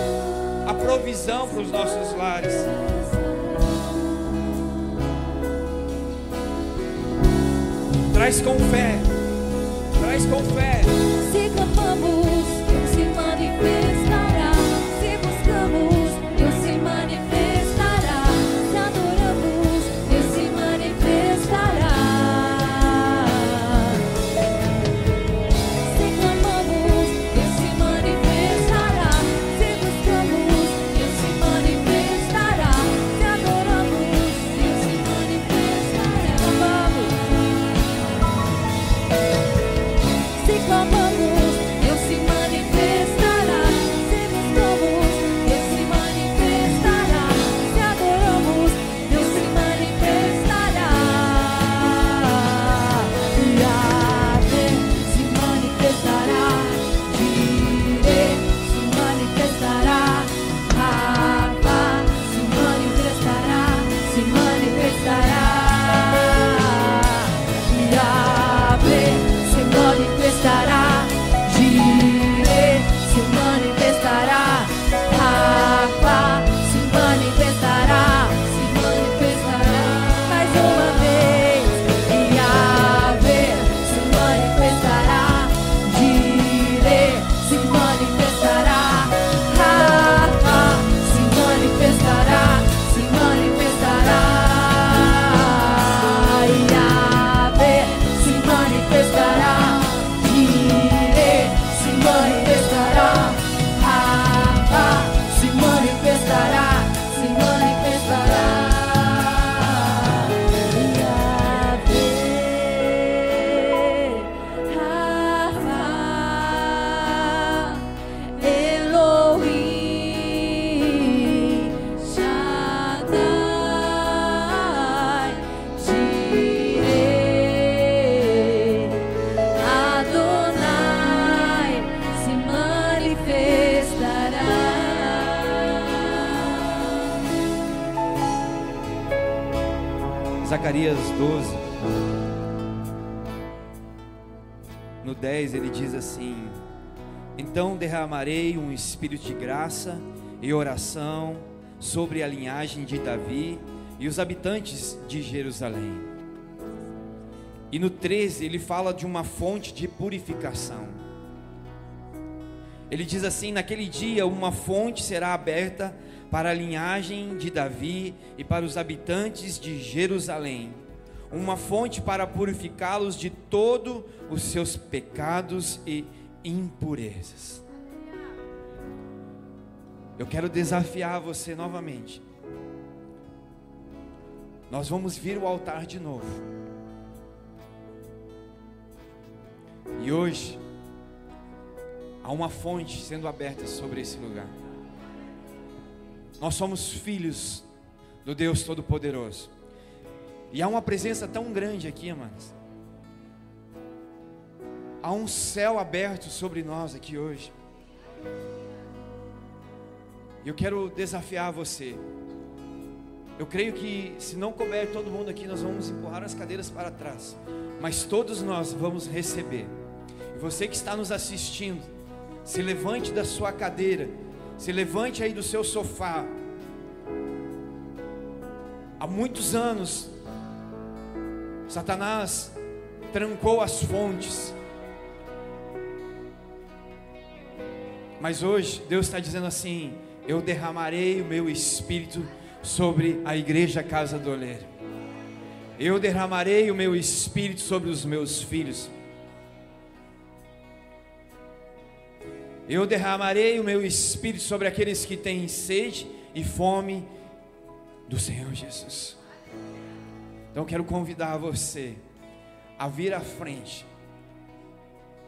a provisão para os nossos lares. Traz com fé, traz com fé.
Se clamamos, se manifestará.
Derramarei um espírito de graça e oração sobre a linhagem de Davi e os habitantes de Jerusalém. E no 13 ele fala de uma fonte de purificação. Ele diz assim: Naquele dia uma fonte será aberta para a linhagem de Davi e para os habitantes de Jerusalém, uma fonte para purificá-los de todos os seus pecados e impurezas. Eu quero desafiar você novamente. Nós vamos vir ao altar de novo. E hoje há uma fonte sendo aberta sobre esse lugar. Nós somos filhos do Deus Todo-Poderoso. E há uma presença tão grande aqui, amados. há um céu aberto sobre nós aqui hoje. Eu quero desafiar você. Eu creio que se não couber todo mundo aqui, nós vamos empurrar as cadeiras para trás. Mas todos nós vamos receber. E você que está nos assistindo, se levante da sua cadeira, se levante aí do seu sofá. Há muitos anos, Satanás trancou as fontes. Mas hoje, Deus está dizendo assim: Eu derramarei o meu espírito sobre a igreja Casa do Oleiro. Eu derramarei o meu espírito sobre os meus filhos. Eu derramarei o meu espírito sobre aqueles que têm sede e fome do Senhor Jesus. Então quero convidar você a vir à frente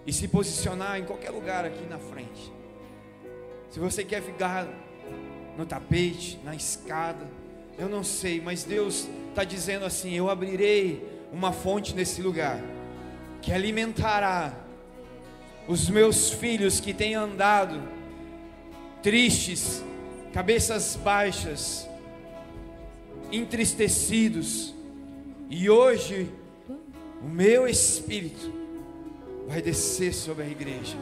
e se posicionar em qualquer lugar aqui na frente. Se você quer ficar no tapete, na escada, eu não sei, mas Deus está dizendo assim: eu abrirei uma fonte nesse lugar que alimentará os meus filhos que têm andado tristes, cabeças baixas, entristecidos, e hoje o meu espírito vai descer sobre a igreja.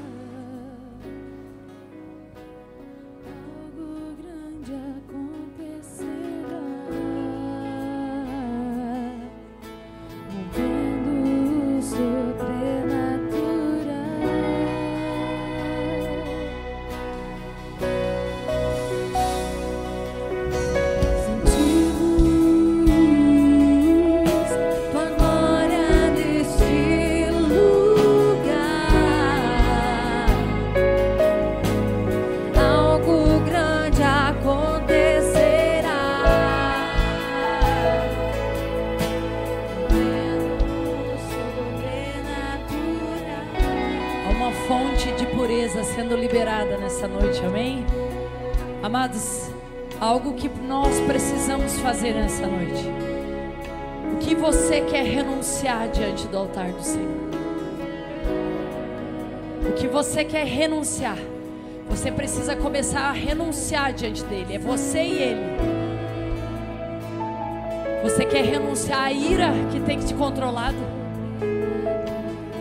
Amados, algo que nós precisamos fazer nessa noite. O que você quer renunciar diante do altar do Senhor? O que você quer renunciar? Você precisa começar a renunciar diante dele. É você e ele. Você quer renunciar à ira que tem te controlado?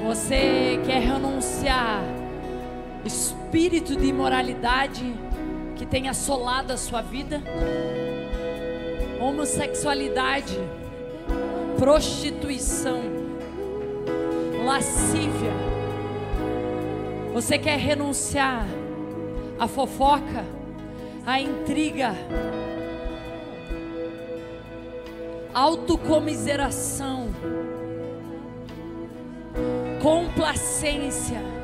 Você quer renunciar espírito de imoralidade que tem assolado a sua vida? Homossexualidade, prostituição, lascívia. Você quer renunciar à fofoca, à intriga, autocomiseração, complacência.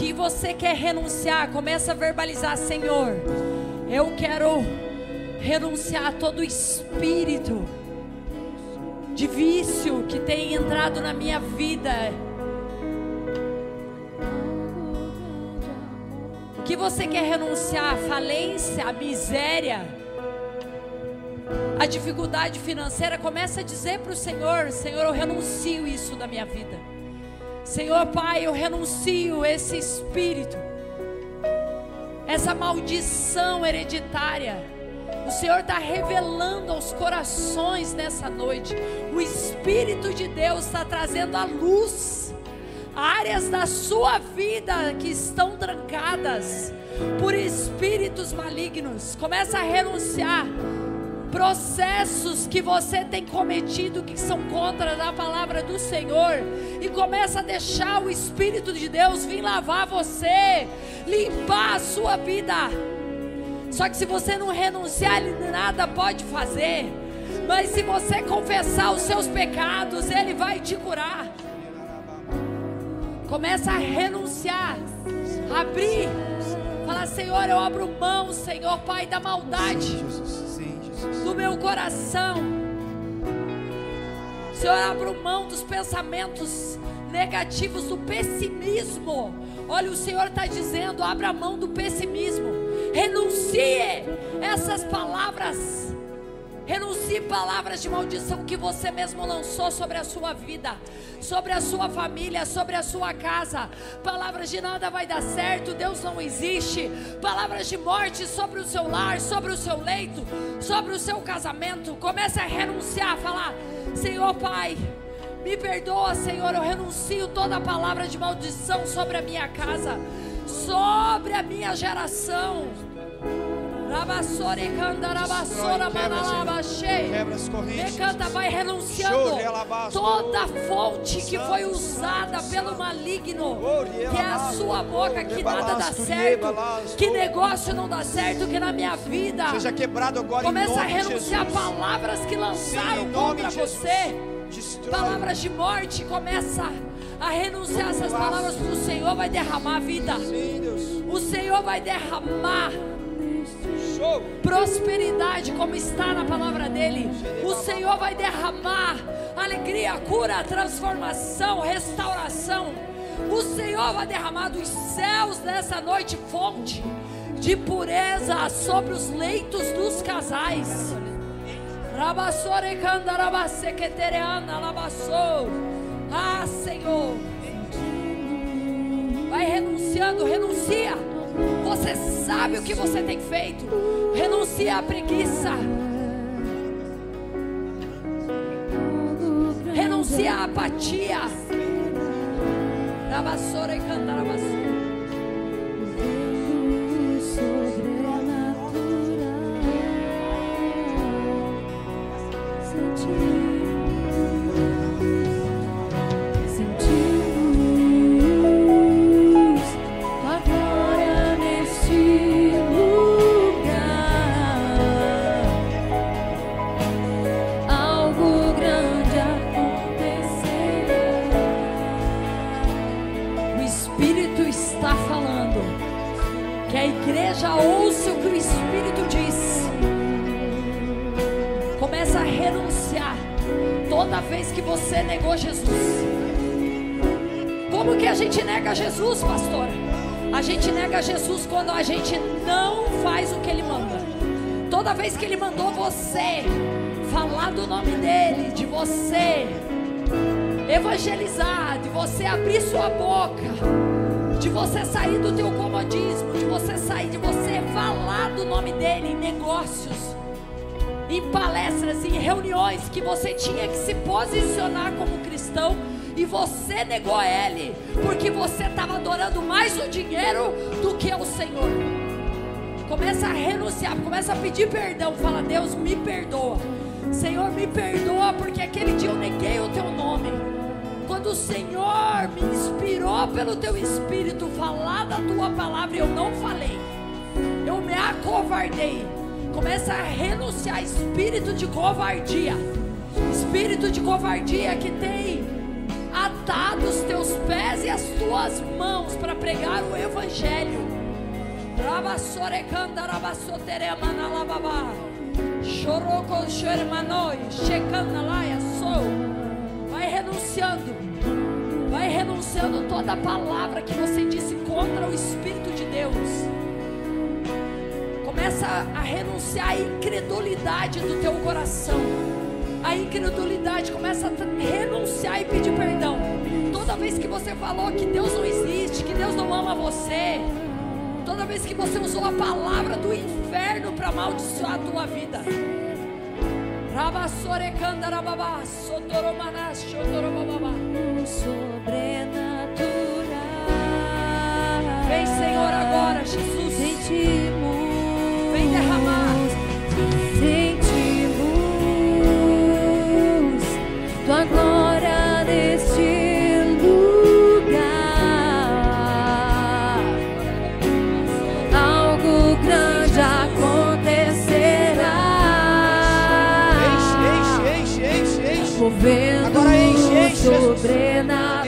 Que você quer renunciar, começa a verbalizar, Senhor. Eu quero renunciar a todo espírito de vício que tem entrado na minha vida. O que você quer renunciar? A falência, a miséria, a dificuldade financeira. Começa a dizer para o Senhor: Senhor, eu renuncio isso da minha vida. Senhor Pai, eu renuncio esse espírito, essa maldição hereditária. O Senhor está revelando aos corações nessa noite. O Espírito de Deus está trazendo à luz áreas da sua vida que estão trancadas por espíritos malignos. Começa a renunciar processos que você tem cometido que são contra a palavra do Senhor e começa a deixar o Espírito de Deus vir lavar você, limpar a sua vida. Só que se você não renunciar, Ele nada pode fazer. Mas se você confessar os seus pecados, Ele vai te curar. Começa a renunciar, abrir, falar: Senhor, eu abro mão, Senhor, Pai da maldade. Do meu coração. Senhor, abro mão dos pensamentos negativos, do pessimismo. Olha, o Senhor está dizendo: abra mão do pessimismo. Renuncie essas palavras Renuncie palavras de maldição que você mesmo lançou sobre a sua vida, sobre a sua família, sobre a sua casa. Palavras de nada vai dar certo, Deus não existe. Palavras de morte sobre o seu lar, sobre o seu leito, sobre o seu casamento. Comece a renunciar, a falar: Senhor Pai, me perdoa, Senhor, eu renuncio toda palavra de maldição sobre a minha casa, sobre a minha geração.
Quebra as correntes.
Decanta, vai renunciando toda fonte que foi usada pelo maligno, que é a sua boca, que nada dá certo, que negócio não dá certo, que na minha vida.
Seja quebrado agora
Começa a renunciar palavras que lançaram contra você. Palavras de morte, começa a renunciar essas palavras. O Senhor vai derramar a vida. O Senhor vai derramar. Prosperidade, como está na palavra dele. O Senhor vai derramar alegria, cura, transformação, restauração. O Senhor vai derramar dos céus nessa noite fonte de pureza sobre os leitos dos casais. Ah, Senhor. Vai renunciando, renuncia. Você sabe o que você tem feito. Renuncia à preguiça. Renuncia à apatia. Rabassore candarabase.
Sentimos
toda vez que você negou Jesus. Como que a gente nega Jesus, pastor? A gente nega Jesus quando a gente não faz o que ele manda. Toda vez que ele mandou você falar do nome dele, de você evangelizar, de você abrir sua boca, de você sair do teu comodismo, de você sair, de você falar do nome dele em negócios, em palestras, em reuniões que você tinha que se posicionar como cristão e você negou ele, porque você estava adorando mais o dinheiro do que o Senhor. Começa a renunciar, começa a pedir perdão, fala: Deus, me perdoa. Senhor, me perdoa, porque aquele dia eu neguei o teu nome. Quando o Senhor me inspirou pelo teu espírito falar da tua palavra, eu não falei. Eu me acovardei. Começa a renunciar espírito de covardia. Espírito de covardia que tem atado os teus pés e as tuas mãos para pregar o evangelho. Checanda laia. Vai renunciando. Vai renunciando toda palavra que você disse contra o Espírito de Deus. Começa a renunciar à incredulidade do teu coração. A incredulidade começa a renunciar e pedir perdão. Toda vez que você falou que Deus não existe, que Deus não ama você, toda vez que você usou a palavra do inferno para amaldiçoar a tua vida.
Sobrenatural.
Vem, Senhor, agora, Jesus. Derramar.
Sentimos tua glória neste lugar. Algo grande acontecerá.
Enche, enche, enche, enche, enche.
Movendo
Agora enche, enche,
sobrenatural.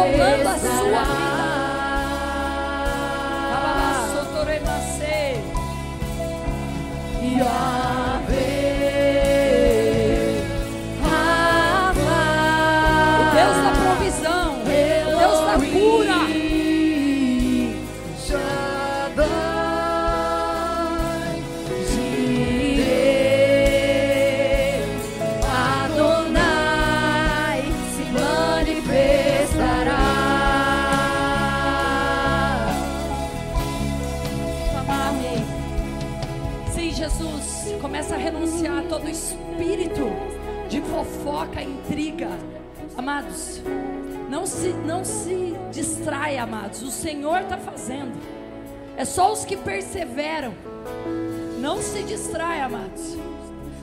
Controlando a sua Amados, não se, não se distrai, amados. O Senhor está fazendo. É só os que perseveram. Não se distrai, amados.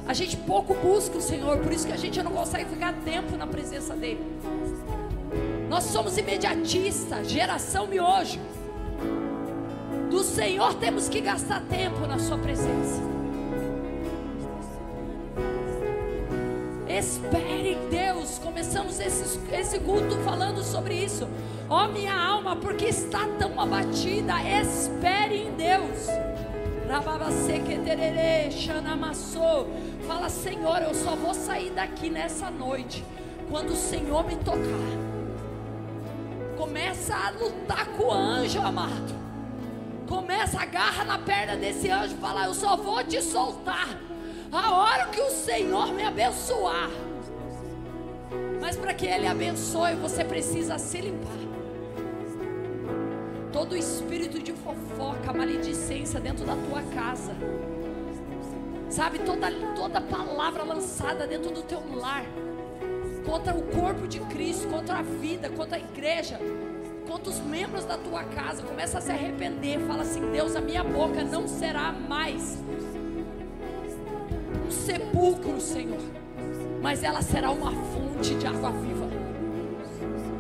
A gente pouco busca o Senhor, por isso que a gente não consegue ficar tempo na presença dEle. Nós somos imediatistas, geração miojo. Do Senhor temos que gastar tempo na Sua presença. Espere em Deus. Começamos esse, esse culto falando sobre isso. Ó minha alma, porque está tão abatida, espere em Deus. Fala, Senhor, eu só vou sair daqui nessa noite quando o Senhor me tocar. Começa a lutar com o anjo, amado. Começa, agarra na perna desse anjo fala: Eu só vou te soltar a hora que o Senhor me abençoar. Mas para que Ele abençoe, você precisa se limpar. Todo espírito de fofoca, maledicência dentro da tua casa. Sabe, toda, toda palavra lançada dentro do teu lar contra o corpo de Cristo, contra a vida, contra a igreja, contra os membros da tua casa, começa a se arrepender. Fala assim: Deus, a minha boca não será mais sepulcro, Senhor, mas ela será uma fonte de água viva.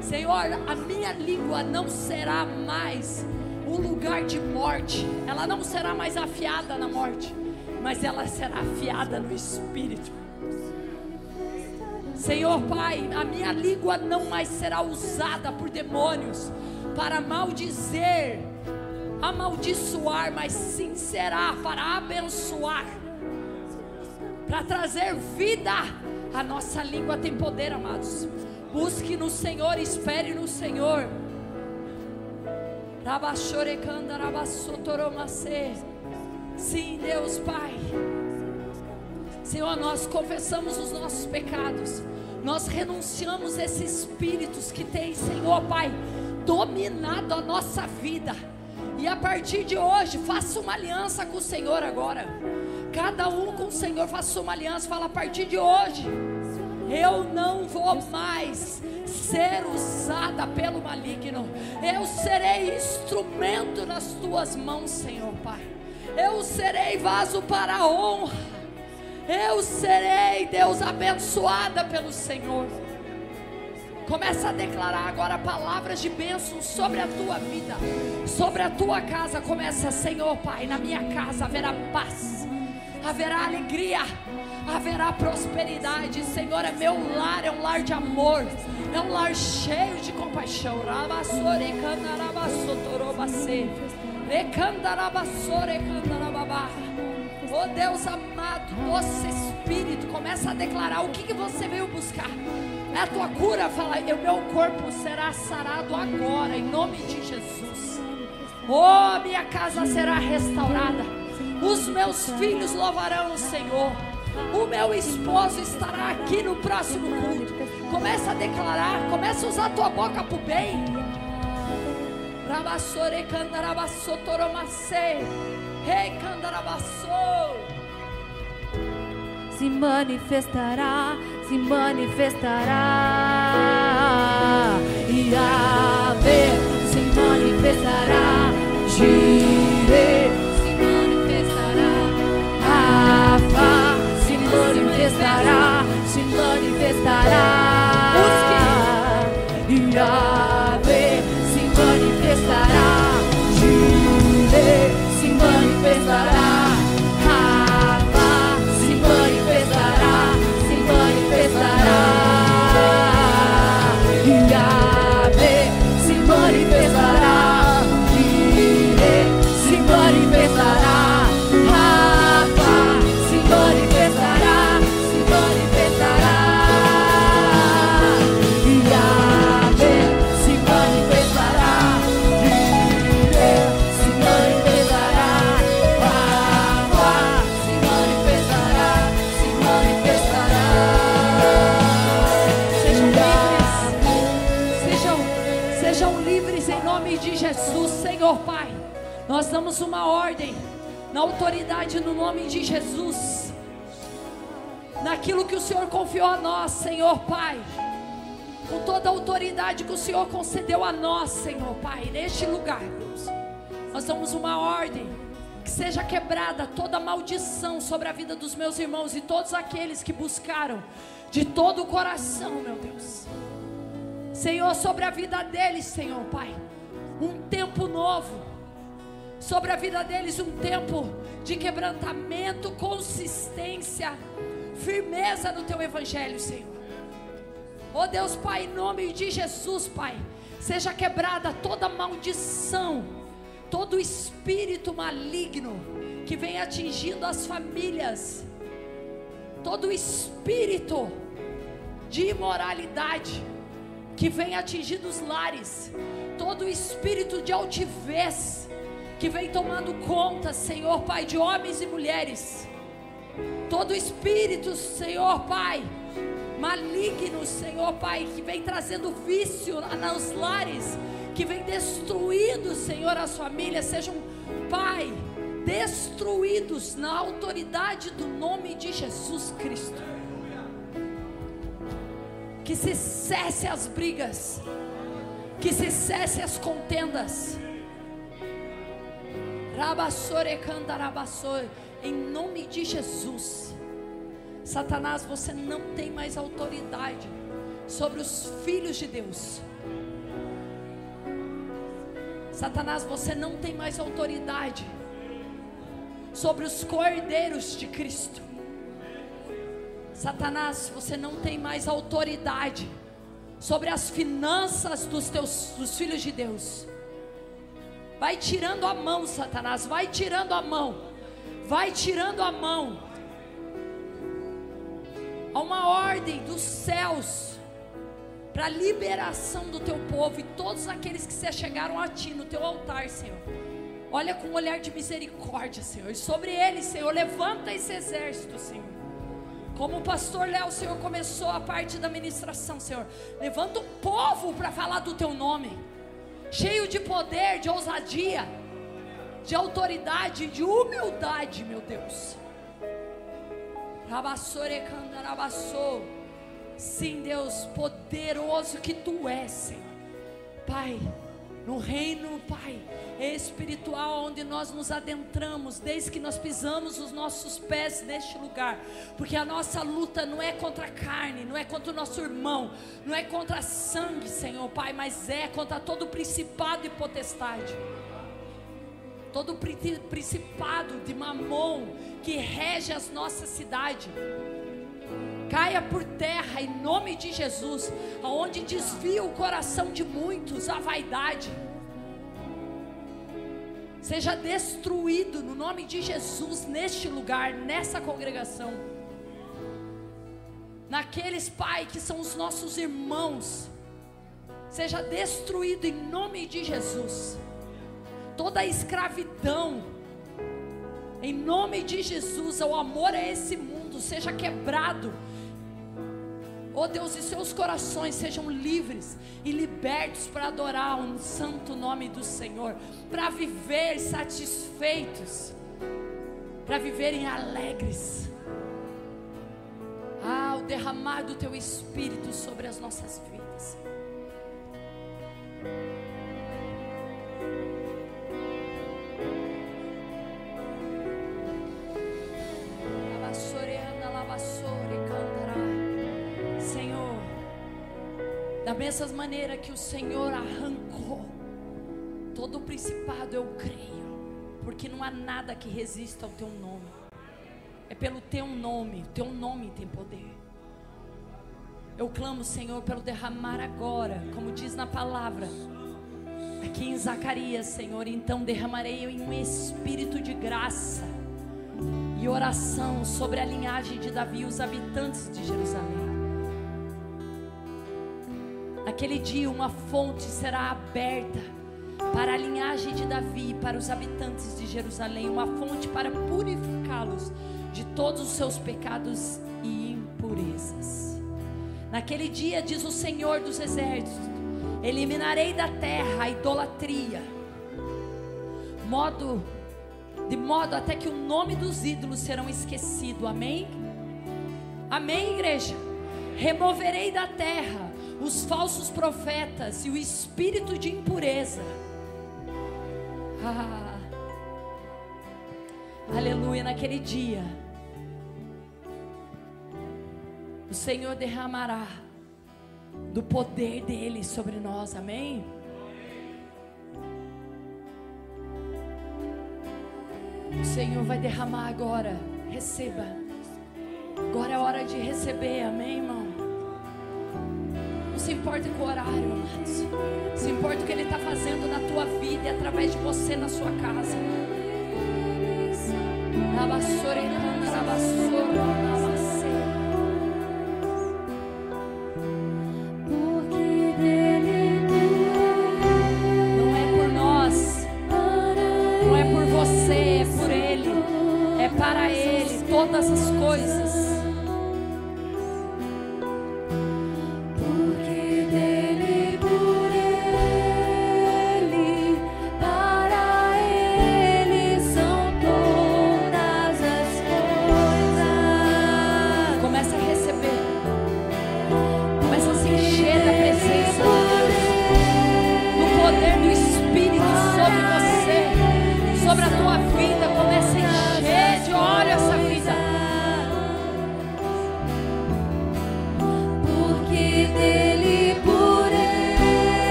Senhor, a minha língua não será mais um lugar de morte, ela não será mais afiada na morte, mas ela será afiada no espírito. Senhor Pai, a minha língua não mais será usada por demônios para maldizer, amaldiçoar, mas sim será para abençoar, para trazer vida. A nossa língua tem poder, amados. Busque no Senhor, espere no Senhor. Sim, Deus Pai. Senhor, nós confessamos os nossos pecados. Nós renunciamos esses espíritos que têm, Senhor Pai, dominado a nossa vida. E a partir de hoje, faça uma aliança com o Senhor agora. Cada um com o Senhor, faça uma aliança. Fala a partir de hoje. Eu não vou mais ser usada pelo maligno. Eu serei instrumento nas tuas mãos, Senhor Pai. Eu serei vaso para a honra. Eu serei, Deus, abençoada pelo Senhor. Começa a declarar agora palavras de bênção sobre a tua vida, sobre a tua casa. Começa, Senhor Pai, na minha casa haverá paz, haverá alegria, haverá prosperidade. Senhor, é meu lar, é um lar de amor, é um lar cheio de compaixão. Oh Deus amado, doce Espírito, começa a declarar o que, que você veio buscar. É a tua cura, fala, o meu corpo será sarado agora, em nome de Jesus. Oh, minha casa será restaurada. Os meus filhos louvarão o Senhor. O meu esposo estará aqui no próximo culto. Começa a declarar, começa a usar tua boca para o bem. Rei
se manifestará, se manifestará. E a se manifestará. Gire manifestará.
Senhor concedeu a nós, Senhor Pai, neste lugar, Deus. Nós damos uma ordem que seja quebrada toda maldição sobre a vida dos meus irmãos e todos aqueles que buscaram de todo o coração, meu Deus. Senhor, sobre a vida deles, Senhor Pai, um tempo novo. Sobre a vida deles, um tempo de quebrantamento, consistência, firmeza no teu evangelho, Senhor. Oh Deus, Pai, em nome de Jesus, Pai, seja quebrada toda maldição, todo espírito maligno que vem atingindo as famílias, todo espírito de imoralidade que vem atingindo os lares, todo espírito de altivez que vem tomando conta, Senhor Pai, de homens e mulheres, todo espírito, Senhor Pai, maligno, Senhor Pai, que vem trazendo vício nos lares, que vem destruindo, Senhor, as famílias, sejam, Pai, destruídos na autoridade do nome de Jesus Cristo. Que se cesse as brigas, que se cesse as contendas. Rabassore cantarabassore, em nome de Jesus. Satanás, você não tem mais autoridade sobre os filhos de Deus. Satanás, você não tem mais autoridade sobre os cordeiros de Cristo. Satanás, você não tem mais autoridade sobre as finanças dos teus dos filhos de Deus. Vai tirando a mão, Satanás, vai tirando a mão. Vai tirando a mão. Há uma ordem dos céus para a liberação do teu povo e todos aqueles que se chegaram a ti no teu altar, Senhor. Olha com um olhar de misericórdia, Senhor. E sobre eles, Senhor, levanta esse exército, Senhor. Como o pastor Léo, Senhor começou a parte da ministração, Senhor. Levanta o povo para falar do teu nome. Cheio de poder, de ousadia, de autoridade, de humildade, meu Deus. Sim, Deus, poderoso que tu és, Senhor. Pai, no reino, Pai, espiritual, onde nós nos adentramos, desde que nós pisamos os nossos pés neste lugar, porque a nossa luta não é contra a carne, não é contra o nosso irmão, não é contra sangue, Senhor, Pai, mas é contra todo principado e potestade, todo principado de mamon que rege as nossas cidades caia por terra em nome de Jesus, aonde desvia o coração de muitos a vaidade. Seja destruído no nome de Jesus neste lugar, nessa congregação. Naqueles, Pai, que são os nossos irmãos. Seja destruído em nome de Jesus. Toda a escravidão, em nome de Jesus, o amor a esse mundo seja quebrado Oh Deus, e seus corações sejam livres e libertos para adorar o santo nome do Senhor, para viver satisfeitos, para viverem alegres. Ah, o derramar do teu espírito sobre as nossas vidas. Da mesma maneira que o Senhor arrancou todo o principado, eu creio, porque não há nada que resista ao teu nome. É pelo teu nome, teu nome tem poder. Eu clamo, Senhor, pelo derramar agora, como diz na palavra, aqui em Zacarias, Senhor. Então derramarei em um espírito de graça e oração sobre a linhagem de Davi e os habitantes de Jerusalém. Naquele dia, uma fonte será aberta para a linhagem de Davi e para os habitantes de Jerusalém uma fonte para purificá-los de todos os seus pecados e impurezas. Naquele dia, diz o Senhor dos Exércitos: eliminarei da terra a idolatria,
modo de modo até que o nome dos ídolos serão esquecido. Amém? Amém, igreja. Removerei da terra os falsos profetas e o espírito de impureza. Ah, aleluia, naquele dia, o Senhor derramará do poder dele sobre nós, amém? O Senhor vai derramar agora, receba. Agora é hora de receber, amém, irmão? Não se importa com o horário, amados. Se importa o que Ele está fazendo na tua vida e através de você na sua casa. Na vassoura, na vassoura.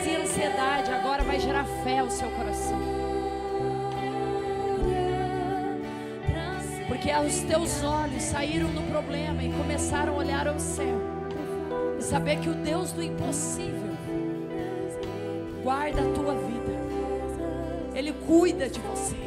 Trazia ansiedade agora vai gerar fé ao seu coração. Porque os teus olhos saíram do problema e começaram a olhar ao céu. E saber que o Deus do impossível guarda a tua vida. Ele cuida de você.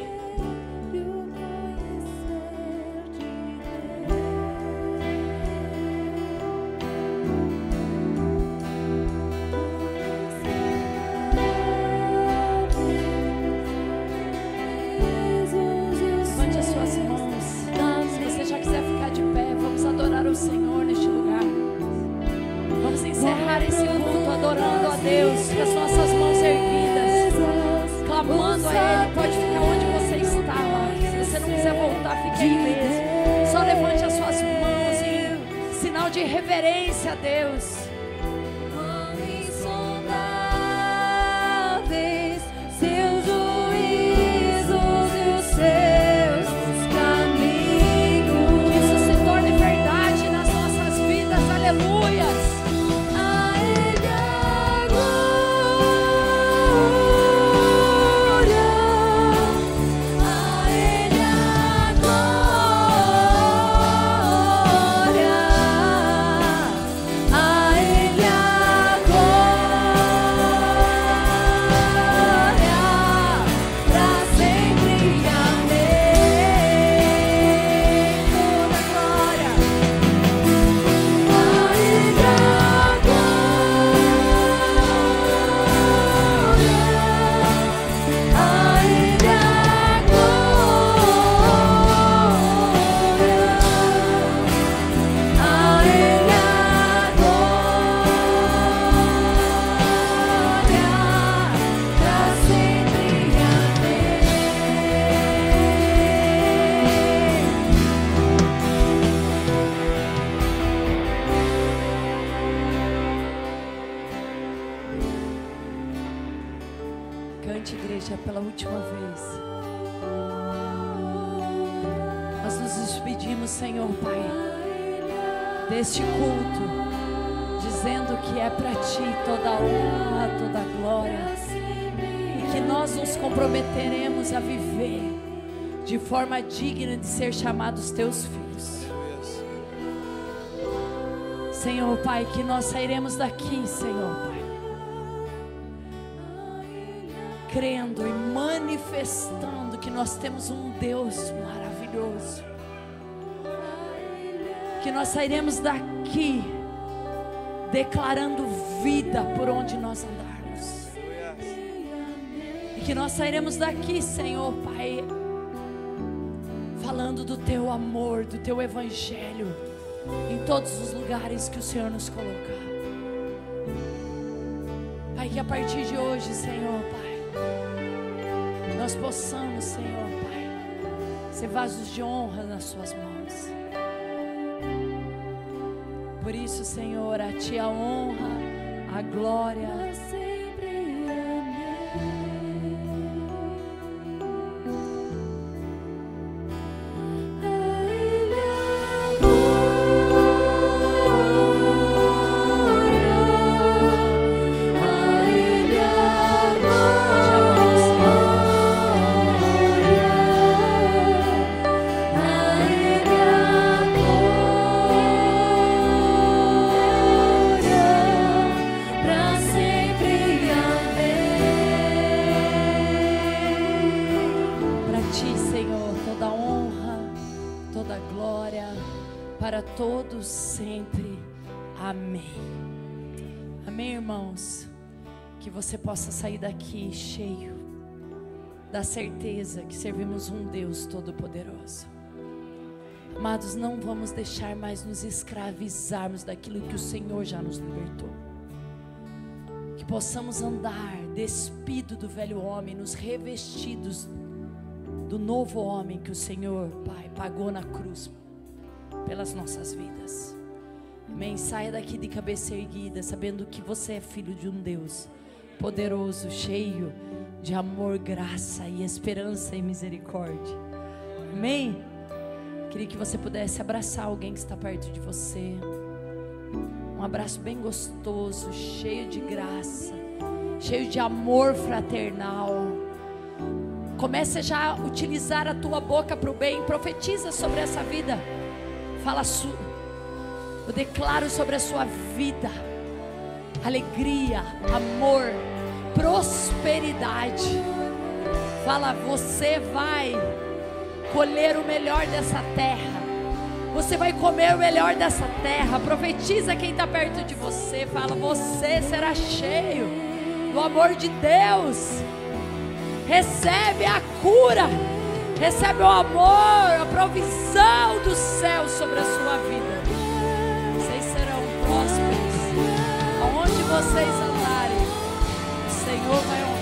Ser chamados Teus filhos. Senhor Pai, que nós sairemos daqui, Senhor Pai, crendo e manifestando que nós temos um Deus maravilhoso. Que nós sairemos daqui declarando vida por onde nós andarmos. E que nós sairemos daqui, Senhor Pai, falando do teu amor, do teu evangelho em todos os lugares que o Senhor nos colocar. Pai, que a partir de hoje, Senhor, Pai, nós possamos, Senhor, Pai, ser vasos de honra nas Suas mãos. Por isso, Senhor, a Ti a honra, a glória. Sair daqui cheio da certeza que servimos um Deus Todo-Poderoso. Amados, não vamos deixar mais nos escravizarmos daquilo que o Senhor já nos libertou. Que possamos andar despido do velho homem, nos revestidos do novo homem que o Senhor, Pai, pagou na cruz pelas nossas vidas. Amém. Saia daqui de cabeça erguida, sabendo que você é filho de um Deus poderoso, cheio de amor, graça e esperança e misericórdia. Amém. Queria que você pudesse abraçar alguém que está perto de você. Um abraço bem gostoso, cheio de graça, cheio de amor fraternal. Comece já a utilizar a tua boca para o bem. Profetiza sobre essa vida. Fala su. Eu declaro sobre a sua vida alegria, amor, prosperidade. Fala, você vai colher o melhor dessa terra. Você vai comer o melhor dessa terra. Profetiza quem está perto de você. Fala, você será cheio do amor de Deus. Recebe a cura. Recebe o amor, a provisão do céu sobre a sua vida. vocês andarem, o Senhor vai honrar.